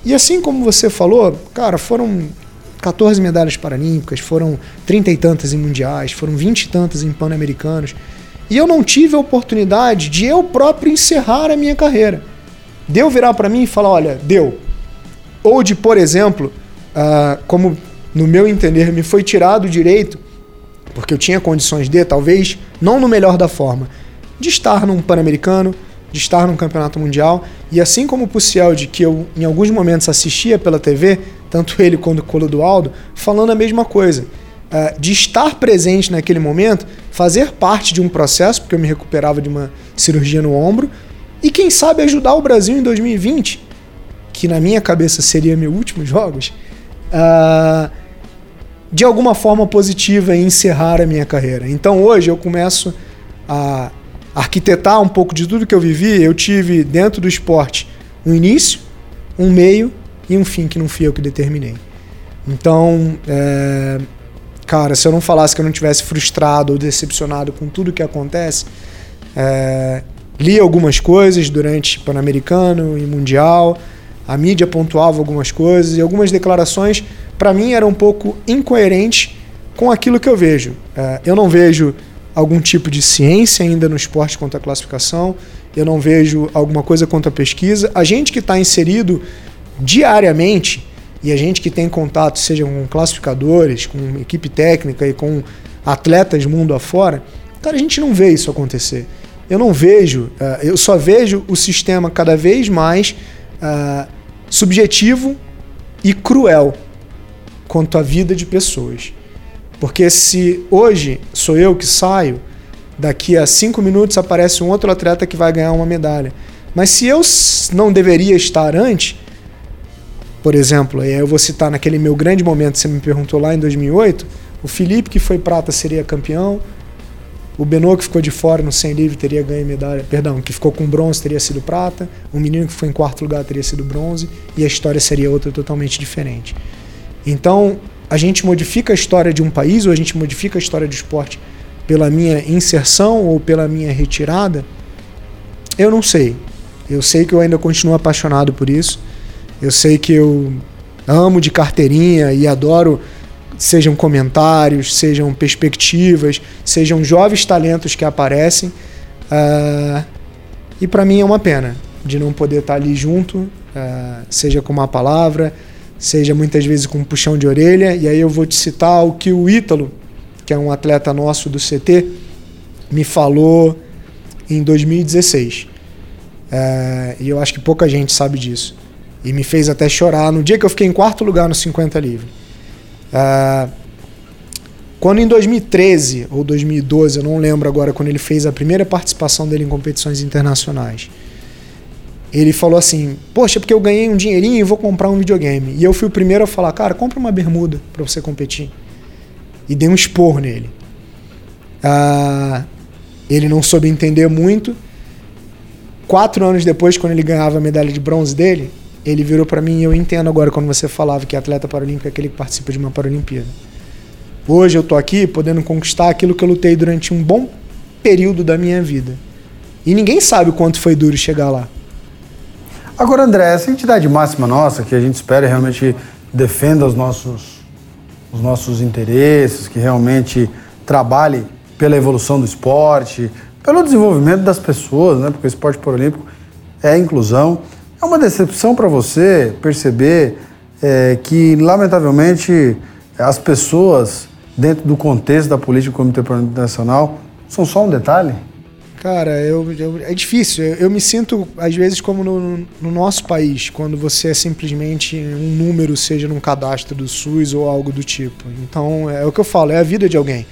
E assim como você falou, cara, foram 14 medalhas paralímpicas, foram 30 e tantas em mundiais, foram 20 e tantas em pan-americanos. E eu não tive a oportunidade de eu próprio encerrar a minha carreira. Deu virar para mim e falar: olha, deu. Ou de, por exemplo, uh, como no meu entender me foi tirado o direito, porque eu tinha condições de, talvez, não no melhor da forma, de estar num Pan-Americano, de estar num campeonato mundial. E assim como o Puciel, de que eu em alguns momentos assistia pela TV, tanto ele quanto o Clodoaldo, falando a mesma coisa uh, de estar presente naquele momento, fazer parte de um processo, porque eu me recuperava de uma cirurgia no ombro, e quem sabe ajudar o Brasil em 2020, que na minha cabeça seria meu último jogos, uh, de alguma forma positiva em encerrar a minha carreira. Então hoje eu começo a arquitetar um pouco de tudo que eu vivi. Eu tive dentro do esporte um início, um meio e um fim que não fui eu que determinei. Então, é, cara, se eu não falasse que eu não tivesse frustrado ou decepcionado com tudo que acontece, é, li algumas coisas durante Pan-Americano e Mundial, a mídia pontuava algumas coisas e algumas declarações, para mim, eram um pouco incoerentes com aquilo que eu vejo. É, eu não vejo algum tipo de ciência ainda no esporte quanto à classificação, eu não vejo alguma coisa quanto à pesquisa. A gente que está inserido diariamente e a gente que tem contato, seja com classificadores, com equipe técnica e com atletas mundo afora, cara, a gente não vê isso acontecer. Eu não vejo, uh, eu só vejo o sistema cada vez mais uh, subjetivo e cruel quanto à vida de pessoas. Porque se hoje sou eu que saio, daqui a cinco minutos aparece um outro atleta que vai ganhar uma medalha. Mas se eu não deveria estar antes, por exemplo, eu vou citar naquele meu grande momento, você me perguntou lá em 2008, o Felipe que foi prata seria campeão, o Benô que ficou de fora no 100 livre teria ganho medalha, perdão, que ficou com bronze teria sido prata, o menino que foi em quarto lugar teria sido bronze e a história seria outra totalmente diferente. Então, a gente modifica a história de um país ou a gente modifica a história do esporte pela minha inserção ou pela minha retirada? Eu não sei. Eu sei que eu ainda continuo apaixonado por isso. Eu sei que eu amo de carteirinha e adoro sejam comentários, sejam perspectivas, sejam jovens talentos que aparecem. Uh, e para mim é uma pena de não poder estar ali junto, uh, seja com uma palavra, seja muitas vezes com um puxão de orelha. E aí eu vou te citar o que o Ítalo, que é um atleta nosso do CT, me falou em 2016. Uh, e eu acho que pouca gente sabe disso. E me fez até chorar no dia que eu fiquei em quarto lugar no 50 livre. Uh, quando em 2013 ou 2012, eu não lembro agora, quando ele fez a primeira participação dele em competições internacionais, ele falou assim: Poxa, porque eu ganhei um dinheirinho e vou comprar um videogame. E eu fui o primeiro a falar: Cara, compra uma bermuda para você competir. E dei um expor nele. Uh, ele não soube entender muito. Quatro anos depois, quando ele ganhava a medalha de bronze dele, ele virou para mim e eu entendo agora quando você falava que atleta paralímpico é aquele que participa de uma Paralimpíada. Hoje eu tô aqui podendo conquistar aquilo que eu lutei durante um bom período da minha vida. E ninguém sabe o quanto foi duro chegar lá. Agora, André, essa entidade máxima nossa, que a gente espera realmente defenda os nossos, os nossos interesses, que realmente trabalhe pela evolução do esporte, pelo desenvolvimento das pessoas, né? porque o esporte paralímpico é inclusão. É uma decepção para você perceber é, que, lamentavelmente, as pessoas, dentro do contexto da política do Comitê Paralímpico Nacional, são só um detalhe? Cara, eu, eu é difícil. Eu, eu, me sinto, às vezes, como no, no, nosso país, quando você é simplesmente um número, seja num cadastro do SUS ou algo do tipo. Então, é, é o que eu falo, é a vida de alguém.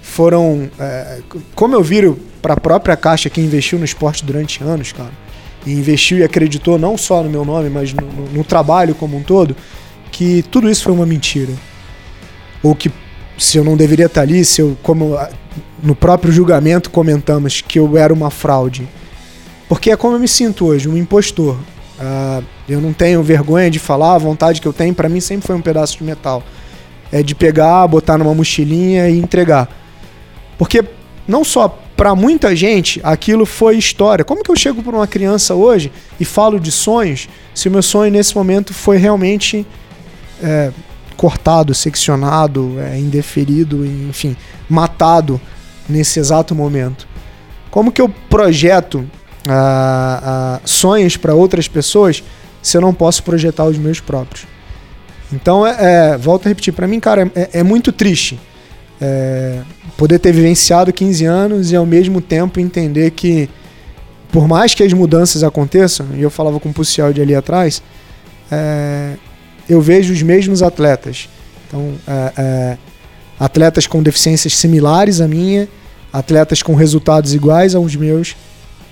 Foram. É, como eu viro para a própria Caixa que investiu no esporte durante anos, cara e investiu e acreditou não só no meu nome, mas no, no, no trabalho como um todo, que tudo isso foi uma mentira. Ou que se eu não deveria estar ali, se eu, como no próprio julgamento comentamos que eu era uma fraude. Porque é como eu me sinto hoje, um impostor. Uh, eu não tenho vergonha de falar, a vontade que eu tenho, para mim sempre foi um pedaço de metal. É de pegar, botar numa mochilinha e entregar. Porque não só para muita gente aquilo foi história. Como que eu chego para uma criança hoje e falo de sonhos se o meu sonho nesse momento foi realmente é, cortado, seccionado, é, indeferido, enfim, matado nesse exato momento? Como que eu projeto ah, ah, sonhos para outras pessoas se eu não posso projetar os meus próprios? Então, é, é volto a repetir, para mim, cara, é, é muito triste é, poder ter vivenciado 15 anos e ao mesmo tempo entender que, por mais que as mudanças aconteçam, e eu falava com o Pucial de ali atrás, é, eu vejo os mesmos atletas. Então, é, é, atletas com deficiências similares à minha, atletas com resultados iguais aos meus.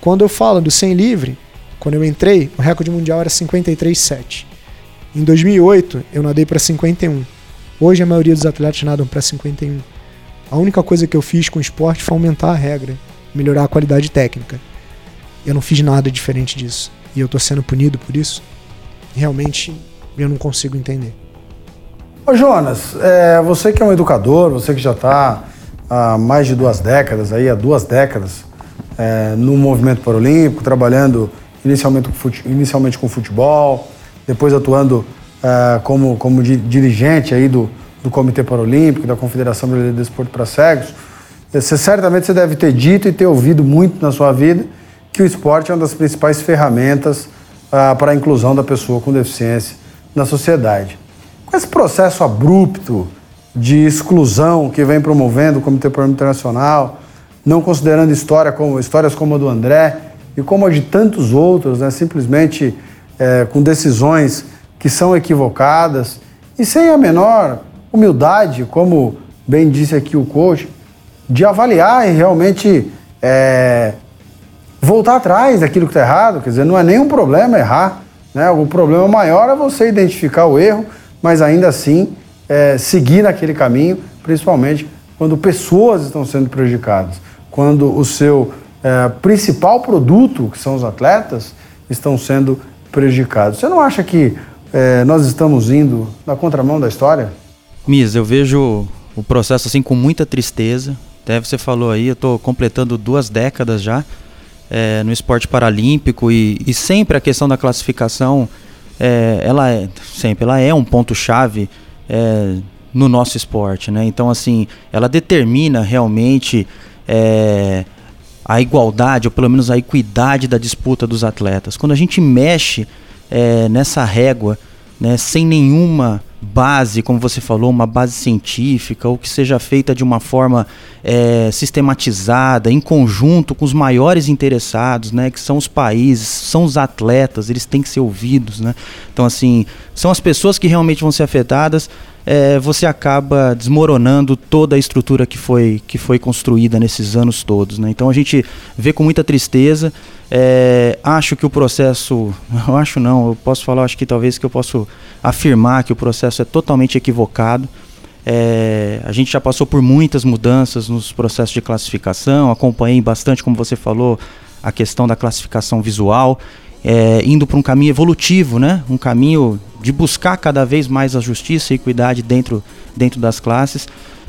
Quando eu falo do 100 livre, quando eu entrei, o recorde mundial era 53,7. Em 2008, eu nadei para 51. Hoje, a maioria dos atletas nadam para 51. A única coisa que eu fiz com o esporte foi aumentar a regra, melhorar a qualidade técnica. Eu não fiz nada diferente disso. E eu tô sendo punido por isso? Realmente, eu não consigo entender. Ô Jonas, é, você que é um educador, você que já está há mais de duas décadas, aí, há duas décadas, é, no movimento paralímpico, trabalhando inicialmente com, fute, inicialmente com futebol, depois atuando é, como, como dirigente aí do, do Comitê Paralímpico, da Confederação Brasileira de Desporto para Cegos, você certamente você deve ter dito e ter ouvido muito na sua vida que o esporte é uma das principais ferramentas ah, para a inclusão da pessoa com deficiência na sociedade. Com esse processo abrupto de exclusão que vem promovendo o Comitê Paralímpico Internacional, não considerando história como, histórias como a do André e como a de tantos outros, né, simplesmente é, com decisões que são equivocadas e sem a menor humildade, como bem disse aqui o coach, de avaliar e realmente é, voltar atrás daquilo que está errado. Quer dizer, não é nenhum problema errar. Né? O problema maior é você identificar o erro, mas ainda assim é, seguir naquele caminho, principalmente quando pessoas estão sendo prejudicadas, quando o seu é, principal produto, que são os atletas, estão sendo prejudicados. Você não acha que é, nós estamos indo na contramão da história? Mis, eu vejo o processo assim com muita tristeza. Até você falou aí, eu estou completando duas décadas já é, no esporte paralímpico e, e, sempre a questão da classificação, é, ela é sempre, ela é um ponto chave é, no nosso esporte, né? Então assim, ela determina realmente é, a igualdade ou pelo menos a equidade da disputa dos atletas. Quando a gente mexe é, nessa régua, né, sem nenhuma base, como você falou, uma base científica, ou que seja feita de uma forma é, sistematizada, em conjunto com os maiores interessados, né, que são os países, são os atletas, eles têm que ser ouvidos, né? Então, assim, são as pessoas que realmente vão ser afetadas. É, você acaba desmoronando toda a estrutura que foi, que foi construída nesses anos todos. Né? Então a gente vê com muita tristeza. É, acho que o processo, eu acho não, eu posso falar, acho que talvez que eu posso afirmar que o processo é totalmente equivocado. É, a gente já passou por muitas mudanças nos processos de classificação, acompanhei bastante, como você falou, a questão da classificação visual, é, indo para um caminho evolutivo, né? um caminho de buscar cada vez mais a justiça e equidade dentro, dentro das classes.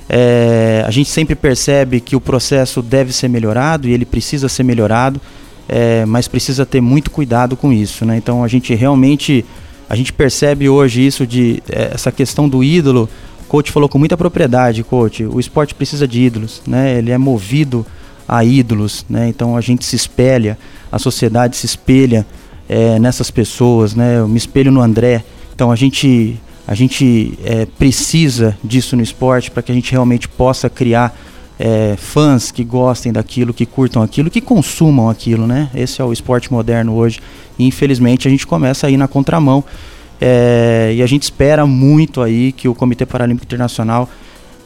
É, a gente sempre percebe que o processo deve ser melhorado e ele precisa ser melhorado, é, mas precisa ter muito cuidado com isso. Né? Então a gente realmente a gente percebe hoje isso de é, essa questão do ídolo. O coach falou com muita propriedade, coach. O esporte precisa de ídolos, né? Ele é movido a ídolos, né? Então a gente se espelha, a sociedade se espelha é, nessas pessoas, né? Eu me espelho no André. Então a gente a gente é, precisa disso no esporte para que a gente realmente possa criar é, fãs que gostem daquilo, que curtam aquilo, que consumam aquilo, né? Esse é o esporte moderno hoje. E infelizmente a gente começa aí na contramão. É, e a gente espera muito aí que o Comitê Paralímpico Internacional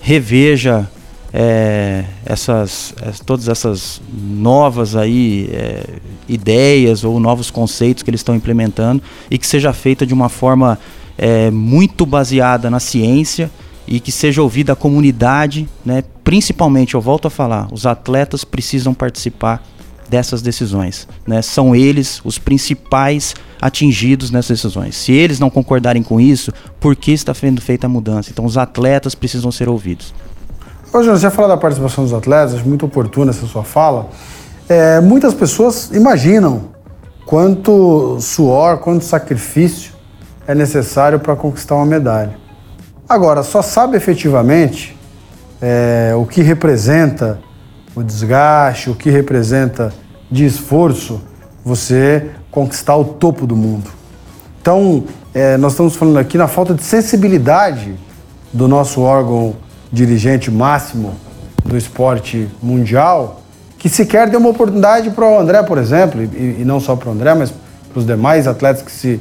reveja é, essas, é, todas essas novas aí é, ideias ou novos conceitos que eles estão implementando e que seja feita de uma forma é, muito baseada na ciência e que seja ouvida a comunidade, né? Principalmente, eu volto a falar, os atletas precisam participar dessas decisões. Né? São eles os principais atingidos nessas decisões. Se eles não concordarem com isso, por que está sendo feita a mudança? Então os atletas precisam ser ouvidos. Ô, Jonas, você fala da participação dos atletas, acho muito oportuna essa sua fala. É, muitas pessoas imaginam quanto suor, quanto sacrifício é necessário para conquistar uma medalha. Agora, só sabe efetivamente é, o que representa o desgaste, o que representa de esforço você conquistar o topo do mundo. Então, é, nós estamos falando aqui na falta de sensibilidade do nosso órgão dirigente máximo do esporte mundial, que sequer deu uma oportunidade para o André, por exemplo, e, e não só para o André, mas para os demais atletas que se,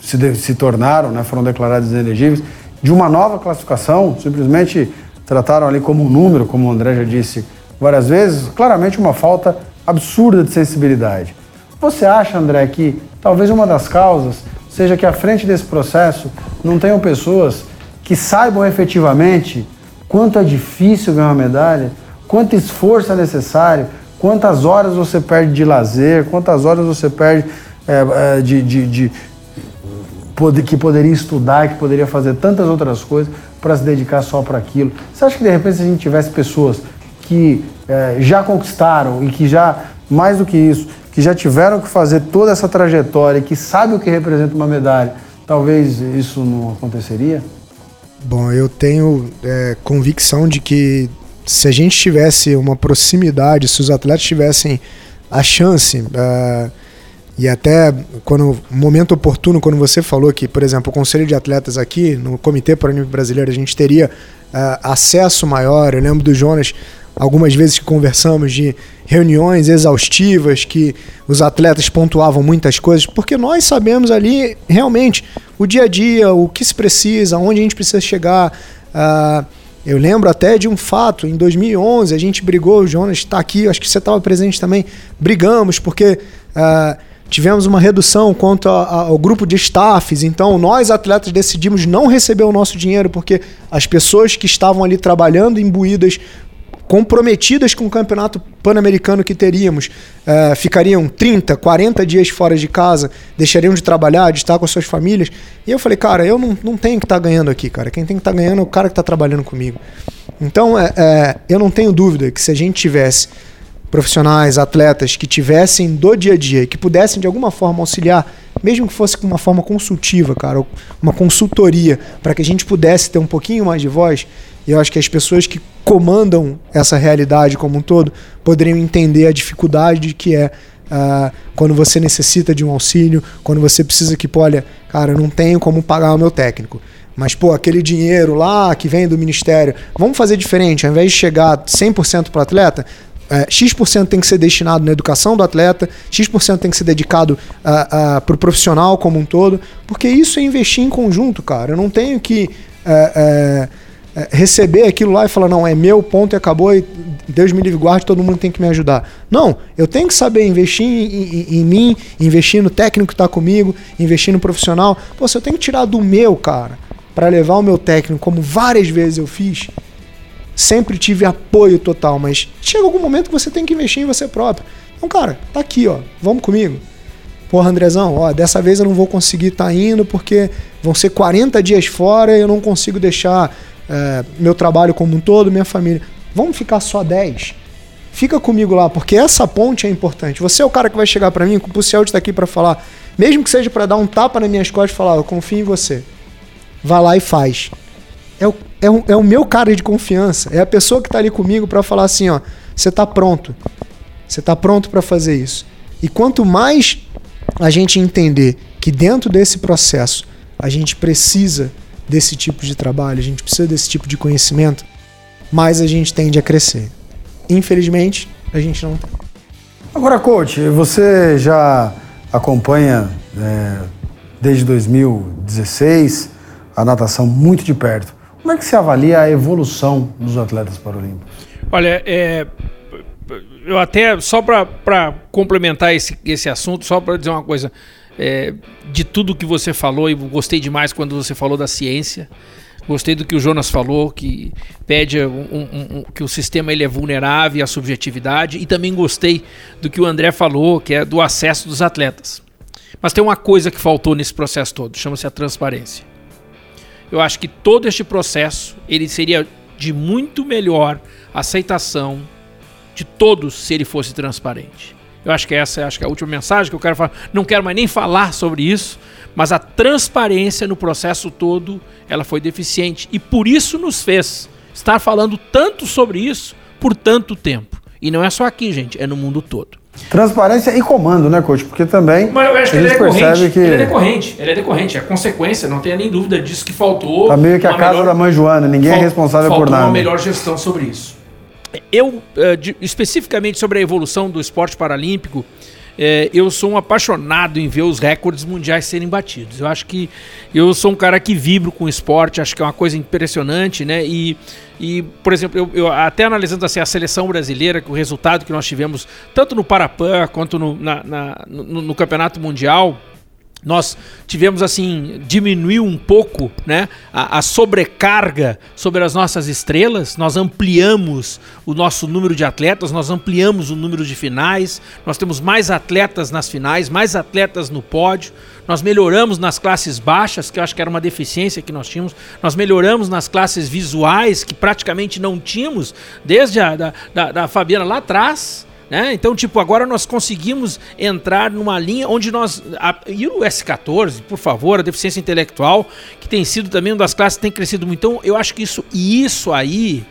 se, se tornaram, né, foram declarados inelegíveis, de uma nova classificação, simplesmente trataram ali como um número, como o André já disse várias vezes, claramente uma falta absurda de sensibilidade. Você acha, André, que talvez uma das causas seja que à frente desse processo não tenham pessoas que saibam efetivamente quanto é difícil ganhar uma medalha, quanto esforço é necessário, quantas horas você perde de lazer, quantas horas você perde é, de, de, de que poderia estudar, que poderia fazer tantas outras coisas para se dedicar só para aquilo. Você acha que de repente se a gente tivesse pessoas que é, já conquistaram e que já, mais do que isso, que já tiveram que fazer toda essa trajetória e que sabem o que representa uma medalha, talvez isso não aconteceria? Bom, eu tenho é, convicção de que se a gente tivesse uma proximidade, se os atletas tivessem a chance, uh, e até quando momento oportuno, quando você falou que, por exemplo, o Conselho de Atletas aqui, no Comitê Paralímpico Brasileiro, a gente teria uh, acesso maior. Eu lembro do Jonas algumas vezes que conversamos de reuniões exaustivas que os atletas pontuavam muitas coisas, porque nós sabemos ali realmente o dia a dia, o que se precisa, onde a gente precisa chegar. Uh, eu lembro até de um fato, em 2011 a gente brigou, o Jonas está aqui, acho que você estava presente também, brigamos porque uh, tivemos uma redução quanto a, a, ao grupo de staffs, então nós atletas decidimos não receber o nosso dinheiro porque as pessoas que estavam ali trabalhando imbuídas comprometidas com o campeonato pan-americano que teríamos, é, ficariam 30, 40 dias fora de casa, deixariam de trabalhar, de estar com as suas famílias. E eu falei, cara, eu não, não tenho que estar tá ganhando aqui, cara. Quem tem que estar tá ganhando é o cara que está trabalhando comigo. Então, é, é, eu não tenho dúvida que se a gente tivesse profissionais, atletas que tivessem do dia a dia que pudessem de alguma forma auxiliar, mesmo que fosse com uma forma consultiva, cara, uma consultoria, para que a gente pudesse ter um pouquinho mais de voz, e eu acho que as pessoas que comandam essa realidade como um todo poderiam entender a dificuldade que é uh, quando você necessita de um auxílio, quando você precisa que, pô, olha, cara, eu não tenho como pagar o meu técnico. Mas, pô, aquele dinheiro lá que vem do ministério, vamos fazer diferente. Ao invés de chegar 100% para o atleta, é, X% tem que ser destinado na educação do atleta, X% tem que ser dedicado uh, uh, para o profissional como um todo, porque isso é investir em conjunto, cara. Eu não tenho que. Uh, é, receber aquilo lá e falar, não, é meu ponto e acabou, e Deus me livre guarde, todo mundo tem que me ajudar. Não, eu tenho que saber investir em, em, em mim, investir no técnico que está comigo, investir no profissional. Pô, se eu tenho que tirar do meu, cara, para levar o meu técnico, como várias vezes eu fiz, sempre tive apoio total, mas chega algum momento que você tem que investir em você próprio. Então, cara, tá aqui, ó, vamos comigo. Porra, Andrezão, ó, dessa vez eu não vou conseguir estar tá indo porque vão ser 40 dias fora e eu não consigo deixar é, meu trabalho como um todo, minha família. Vamos ficar só 10? Fica comigo lá, porque essa ponte é importante. Você é o cara que vai chegar para mim, o Ciel está aqui para falar, mesmo que seja para dar um tapa nas minhas costas e falar, eu confio em você. Vá lá e faz. É o, é, o, é o meu cara de confiança. É a pessoa que está ali comigo para falar assim, ó, você está pronto. Você está pronto para fazer isso. E quanto mais a gente entender que dentro desse processo a gente precisa desse tipo de trabalho, a gente precisa desse tipo de conhecimento, mais a gente tende a crescer. Infelizmente, a gente não tem. Agora, coach, você já acompanha é, desde 2016 a natação muito de perto. Como é que você avalia a evolução dos atletas paralímpicos? Olha, é, eu até, só para complementar esse, esse assunto, só para dizer uma coisa, é, de tudo que você falou, e gostei demais quando você falou da ciência. Gostei do que o Jonas falou, que pede um, um, um, que o sistema ele é vulnerável à subjetividade. E também gostei do que o André falou, que é do acesso dos atletas. Mas tem uma coisa que faltou nesse processo todo, chama-se a transparência. Eu acho que todo este processo ele seria de muito melhor aceitação de todos se ele fosse transparente. Eu acho que essa acho que é a última mensagem que eu quero falar. Não quero mais nem falar sobre isso, mas a transparência no processo todo ela foi deficiente e por isso nos fez estar falando tanto sobre isso por tanto tempo. E não é só aqui, gente, é no mundo todo. Transparência e comando, né, coach? Porque também Mas eu acho que ele é decorrente. Que... Ele é decorrente, ele é decorrente, é consequência, não tenha nem dúvida disso que faltou. Tá meio que a casa melhor... da mãe Joana, ninguém é Fal... é responsável por nada. uma melhor gestão sobre isso. Eu, eh, de, especificamente sobre a evolução do esporte paralímpico, é, eu sou um apaixonado em ver os recordes mundiais serem batidos. Eu acho que eu sou um cara que vibro com o esporte, acho que é uma coisa impressionante, né? E, e por exemplo, eu, eu até analisando assim, a seleção brasileira, o resultado que nós tivemos, tanto no Parapan quanto no, na, na, no, no Campeonato Mundial, nós tivemos assim diminuiu um pouco né a, a, sobrecarga sobre as nossas estrelas. Nós ampliamos o nosso número de atletas nós ampliamos o número de finais. Nós temos mais atletas nas finais mais atletas no pódio. Nós melhoramos nas classes baixas que eu acho que era uma deficiência que nós tínhamos. Nós melhoramos nas classes visuais que praticamente não tínhamos desde a da, da, da Fabiana lá atrás né? Então, tipo, agora nós conseguimos entrar numa linha onde nós. A, e o S14, por favor, a deficiência intelectual, que tem sido também uma das classes que tem crescido muito. Então, eu acho que isso, isso aí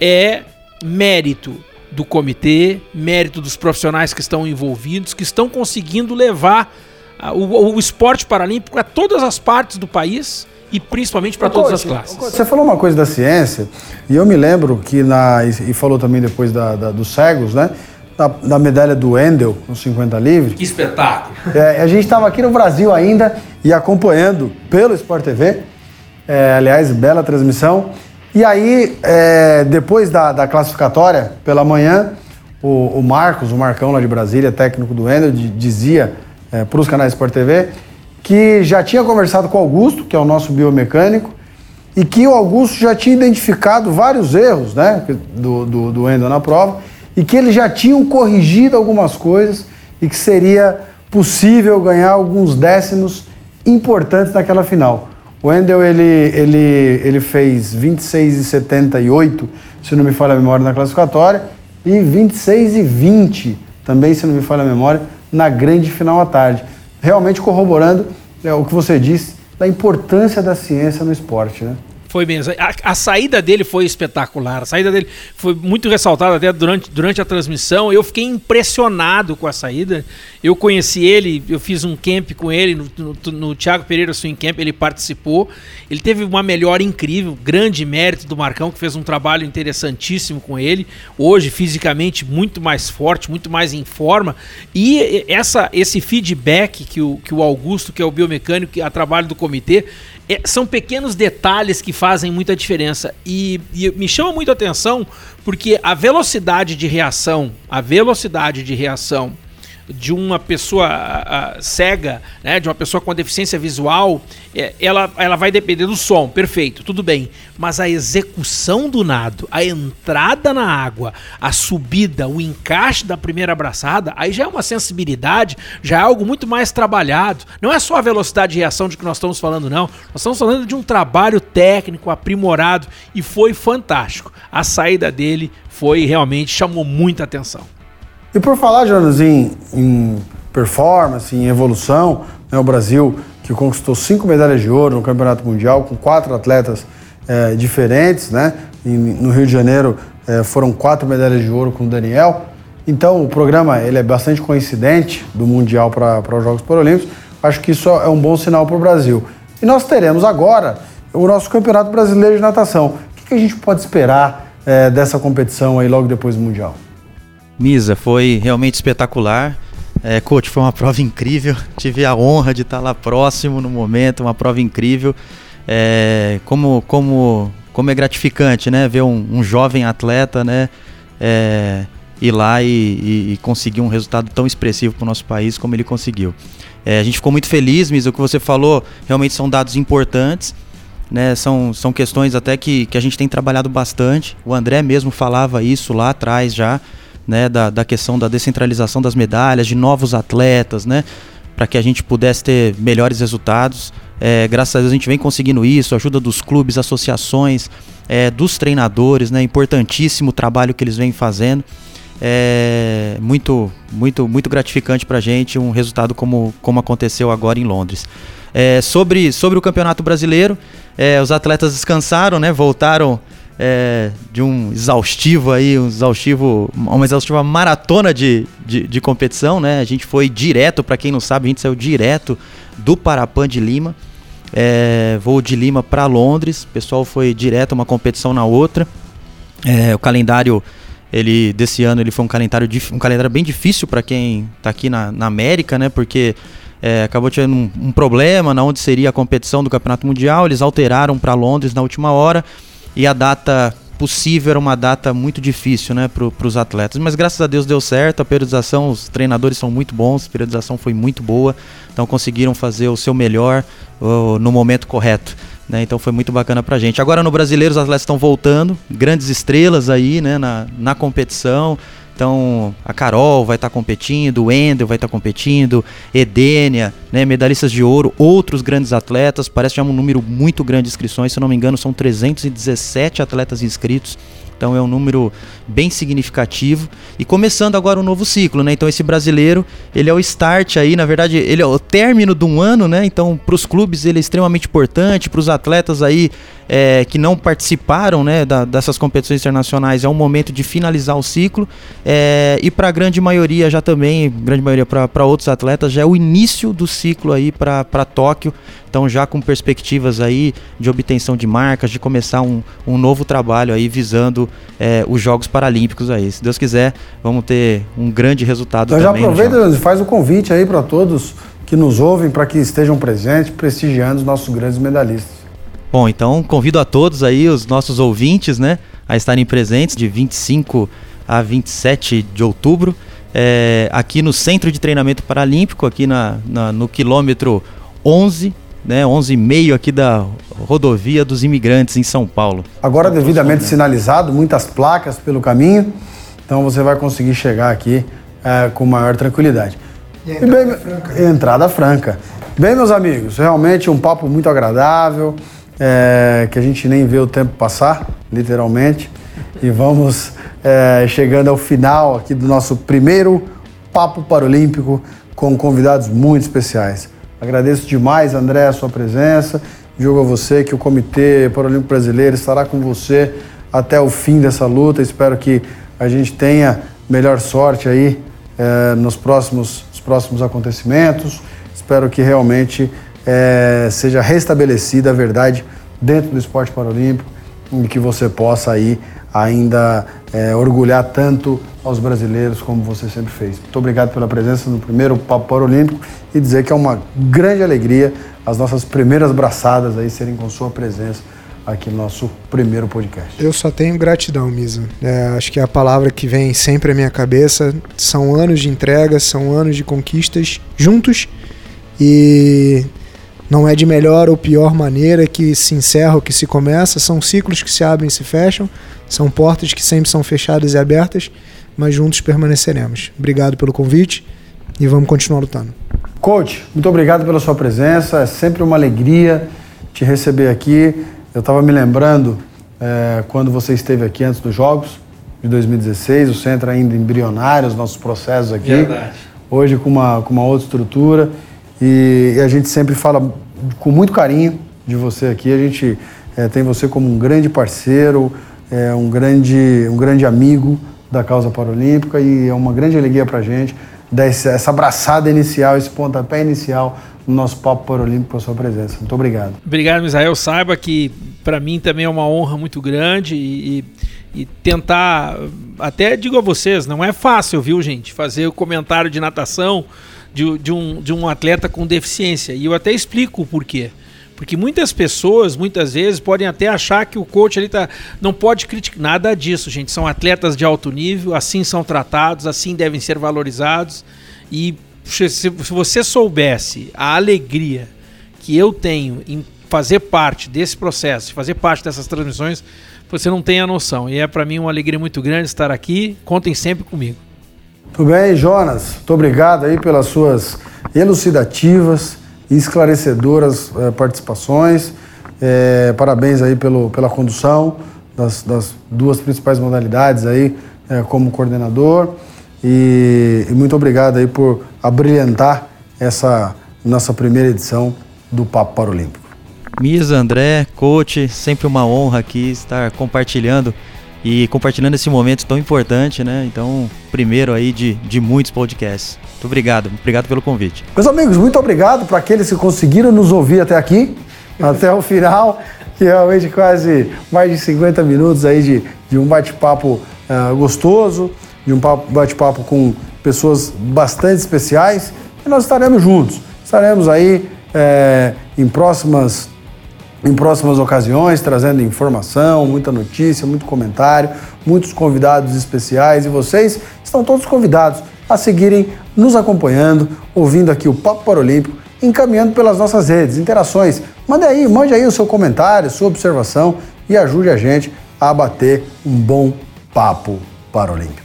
é mérito do comitê, mérito dos profissionais que estão envolvidos, que estão conseguindo levar a, o, o esporte paralímpico a todas as partes do país e principalmente para todas as classes. Você falou uma coisa da ciência, e eu me lembro que na. E falou também depois da, da dos cegos, né? Da, da medalha do Wendel, no 50 livre. Que espetáculo! É, a gente estava aqui no Brasil ainda e acompanhando pelo Sport TV. É, aliás, bela transmissão. E aí, é, depois da, da, classificatória, pela manhã, o, o, Marcos, o Marcão lá de Brasília, técnico do Wendel, dizia é, para os canais Sport TV que já tinha conversado com o Augusto, que é o nosso biomecânico, e que o Augusto já tinha identificado vários erros né, do, do, do Wendel na prova e que eles já tinham corrigido algumas coisas e que seria possível ganhar alguns décimos importantes naquela final. O Wendel ele, ele, ele fez 26,78, se não me falha a memória, na classificatória, e 26,20 também, se não me falha a memória, na grande final à tarde. Realmente corroborando é, o que você disse da importância da ciência no esporte. Né? Foi mesmo. A, a, saída dele foi espetacular. A saída dele foi muito ressaltada até durante, durante a transmissão. Eu fiquei impressionado com a saída. Eu conheci ele, eu fiz um camp com ele no, no, no Thiago Pereira Swing Camp, ele participou. Ele teve uma melhora incrível, grande mérito do Marcão, que fez um trabalho interessantíssimo com ele. Hoje, fisicamente, muito mais forte, muito mais em forma. E essa, esse feedback que o, que o Augusto, que é o biomecânico, a trabalho do comitê, é, são pequenos detalhes que fazem muita diferença. E, e, me chama muito a atenção porque a velocidade de reação, a velocidade de reação de uma pessoa uh, cega, né, de uma pessoa com deficiência visual, é, ela, ela vai depender do som, perfeito, tudo bem. Mas a execução do nado, a entrada na água, a subida, o encaixe da primeira abraçada, aí já é uma sensibilidade, já é algo muito mais trabalhado. Não é só a velocidade de reação de que nós estamos falando, não. Nós estamos falando de um trabalho técnico aprimorado e foi fantástico. A saída dele foi realmente chamou muita atenção. E por falar, Jonas, em, em performance, em evolução, né, o Brasil que conquistou cinco medalhas de ouro no Campeonato Mundial com quatro atletas é, diferentes, né? E no Rio de Janeiro é, foram quatro medalhas de ouro com o Daniel. Então o programa ele é bastante coincidente do Mundial para os Jogos Paralímpicos. Acho que isso é um bom sinal para o Brasil. E nós teremos agora o nosso Campeonato Brasileiro de Natação. O que, que a gente pode esperar é, dessa competição aí logo depois do Mundial? Misa, foi realmente espetacular. É, coach, foi uma prova incrível. Tive a honra de estar lá próximo no momento, uma prova incrível. É, como, como, como é gratificante, né? Ver um, um jovem atleta, né? É, ir lá e, e, e, conseguir um resultado tão expressivo para o nosso país como ele conseguiu. É, a gente ficou muito feliz, Misa. O que você falou realmente são dados importantes. né? São, são questões até que, que a gente tem trabalhado bastante. O André mesmo falava isso lá atrás já, né? Da, da questão da descentralização das medalhas, de novos atletas, né? Para que a gente pudesse ter melhores resultados. É, graças a Deus a gente vem conseguindo isso, ajuda dos clubes, associações, é, dos treinadores, né? Importantíssimo trabalho que eles vêm fazendo. É muito, muito, muito gratificante para a gente um resultado como, como aconteceu agora em Londres. É, sobre, sobre o Campeonato Brasileiro, é, os atletas descansaram, né? Voltaram é, de um exaustivo aí, um exaustivo, uma exaustiva maratona de, de, de competição, né? A gente foi direto, para quem não sabe, a gente saiu direto do Parapan de Lima, é, voo de Lima para Londres. O pessoal foi direto uma competição na outra. É, o calendário ele desse ano ele foi um calendário um calendário bem difícil para quem está aqui na, na América, né? Porque é, acabou tendo um, um, problema na onde seria a competição do Campeonato Mundial. Eles alteraram para Londres na última hora e a data possível era uma data muito difícil né, para os atletas. Mas graças a Deus deu certo, a periodização, os treinadores são muito bons, a periodização foi muito boa, então conseguiram fazer o seu melhor uh, no momento correto. Né, então foi muito bacana pra gente. Agora no brasileiro os atletas estão voltando, grandes estrelas aí né, na, na competição. Então, a Carol vai estar tá competindo, o Endel vai estar tá competindo, Edênia, né, medalhistas de ouro, outros grandes atletas. Parece já um número muito grande de inscrições, se não me engano, são 317 atletas inscritos. Então é um número bem significativo. E começando agora um novo ciclo, né? Então esse brasileiro, ele é o start aí, na verdade, ele é o término de um ano, né? Então para os clubes ele é extremamente importante, para os atletas aí é, que não participaram né, da, dessas competições internacionais, é um momento de finalizar o ciclo. É, e para a grande maioria já também, grande maioria para outros atletas, já é o início do ciclo aí para Tóquio. Então já com perspectivas aí de obtenção de marcas, de começar um, um novo trabalho aí visando é, os Jogos Paralímpicos aí. Se Deus quiser, vamos ter um grande resultado então também. já aproveita e faz o convite aí para todos que nos ouvem para que estejam presentes, prestigiando os nossos grandes medalhistas. Bom, então convido a todos aí, os nossos ouvintes, né, a estarem presentes de 25 a 27 de outubro, é, aqui no Centro de Treinamento Paralímpico, aqui na, na no quilômetro 11 né, 11,5 aqui da rodovia dos imigrantes em São Paulo. Agora devidamente sinalizado, muitas placas pelo caminho, então você vai conseguir chegar aqui é, com maior tranquilidade. E entrada, bem, franca. entrada franca. Bem, meus amigos, realmente um papo muito agradável, é, que a gente nem vê o tempo passar, literalmente. E vamos é, chegando ao final aqui do nosso primeiro Papo Paralímpico com convidados muito especiais. Agradeço demais, André, a sua presença. Digo a você que o Comitê Paralímpico Brasileiro estará com você até o fim dessa luta. Espero que a gente tenha melhor sorte aí é, nos próximos, nos próximos acontecimentos. Espero que realmente é, seja restabelecida a verdade dentro do esporte paralímpico e que você possa aí ainda é, orgulhar tanto aos brasileiros como você sempre fez. Muito obrigado pela presença no primeiro Papo Paralímpico e dizer que é uma grande alegria as nossas primeiras braçadas aí serem com sua presença aqui no nosso primeiro podcast. Eu só tenho gratidão, Misa. É, acho que a palavra que vem sempre à minha cabeça são anos de entrega, são anos de conquistas juntos e não é de melhor ou pior maneira que se encerra ou que se começa, são ciclos que se abrem e se fecham, são portas que sempre são fechadas e abertas, mas juntos permaneceremos. Obrigado pelo convite e vamos continuar lutando. Coach, muito obrigado pela sua presença. É sempre uma alegria te receber aqui. Eu estava me lembrando é, quando você esteve aqui antes dos Jogos de 2016, o centro ainda embrionário, os nossos processos aqui. Verdade. Hoje com uma, com uma outra estrutura. E, e a gente sempre fala com muito carinho de você aqui. A gente é, tem você como um grande parceiro, é, um, grande, um grande amigo da causa paralímpica e é uma grande alegria para a gente dar essa abraçada inicial, esse pontapé inicial no nosso Papo Paralímpico a sua presença. Muito obrigado. Obrigado, Misael. Saiba que para mim também é uma honra muito grande e, e, tentar, até digo a vocês, não é fácil, viu, gente, fazer o comentário de natação de, de, um, de um atleta com deficiência. E eu até explico o porquê. Porque muitas pessoas, muitas vezes, podem até achar que o coach ali tá, não pode criticar nada disso, gente. São atletas de alto nível, assim são tratados, assim devem ser valorizados. E se, você soubesse a alegria que eu tenho em fazer parte desse processo, fazer parte dessas transmissões, você não tem a noção. E é para mim uma alegria muito grande estar aqui. Contem sempre comigo. Tudo bem, Jonas. Muito obrigado aí pelas suas elucidativas esclarecedoras eh, participações. Eh, parabéns aí pelo, pela condução das, das duas principais modalidades aí eh, como coordenador. E, e muito obrigado aí por abrilhantar essa nossa primeira edição do Papo Paralímpico. Misa, André, coach, sempre uma honra aqui estar compartilhando e compartilhando esse momento tão importante, né? Então, primeiro aí de, de muitos podcasts. Muito obrigado, obrigado pelo convite. Meus amigos, muito obrigado para aqueles que conseguiram nos ouvir até aqui, até o final, que realmente quase mais de 50 minutos aí de, de um bate-papo uh, gostoso, de um bate-papo com pessoas bastante especiais, e nós estaremos juntos. Estaremos aí é, em próximas em próximas ocasiões, trazendo informação, muita notícia, muito comentário, muitos convidados especiais e vocês estão todos convidados a seguirem nos acompanhando, ouvindo aqui o Papo Paralímpico, encaminhando pelas nossas redes, interações. Mande aí, mande aí o seu comentário, sua observação e ajude a gente a bater um bom papo paralímpico.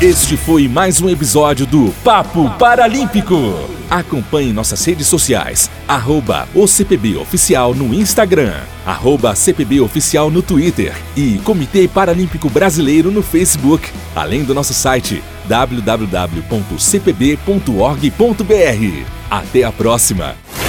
Este foi mais um episódio do Papo Paralímpico. Acompanhe nossas redes sociais, arroba OCPB Oficial no Instagram, arroba CPB Oficial no Twitter e Comitê Paralímpico Brasileiro no Facebook, além do nosso site www.cpb.org.br. Até a próxima!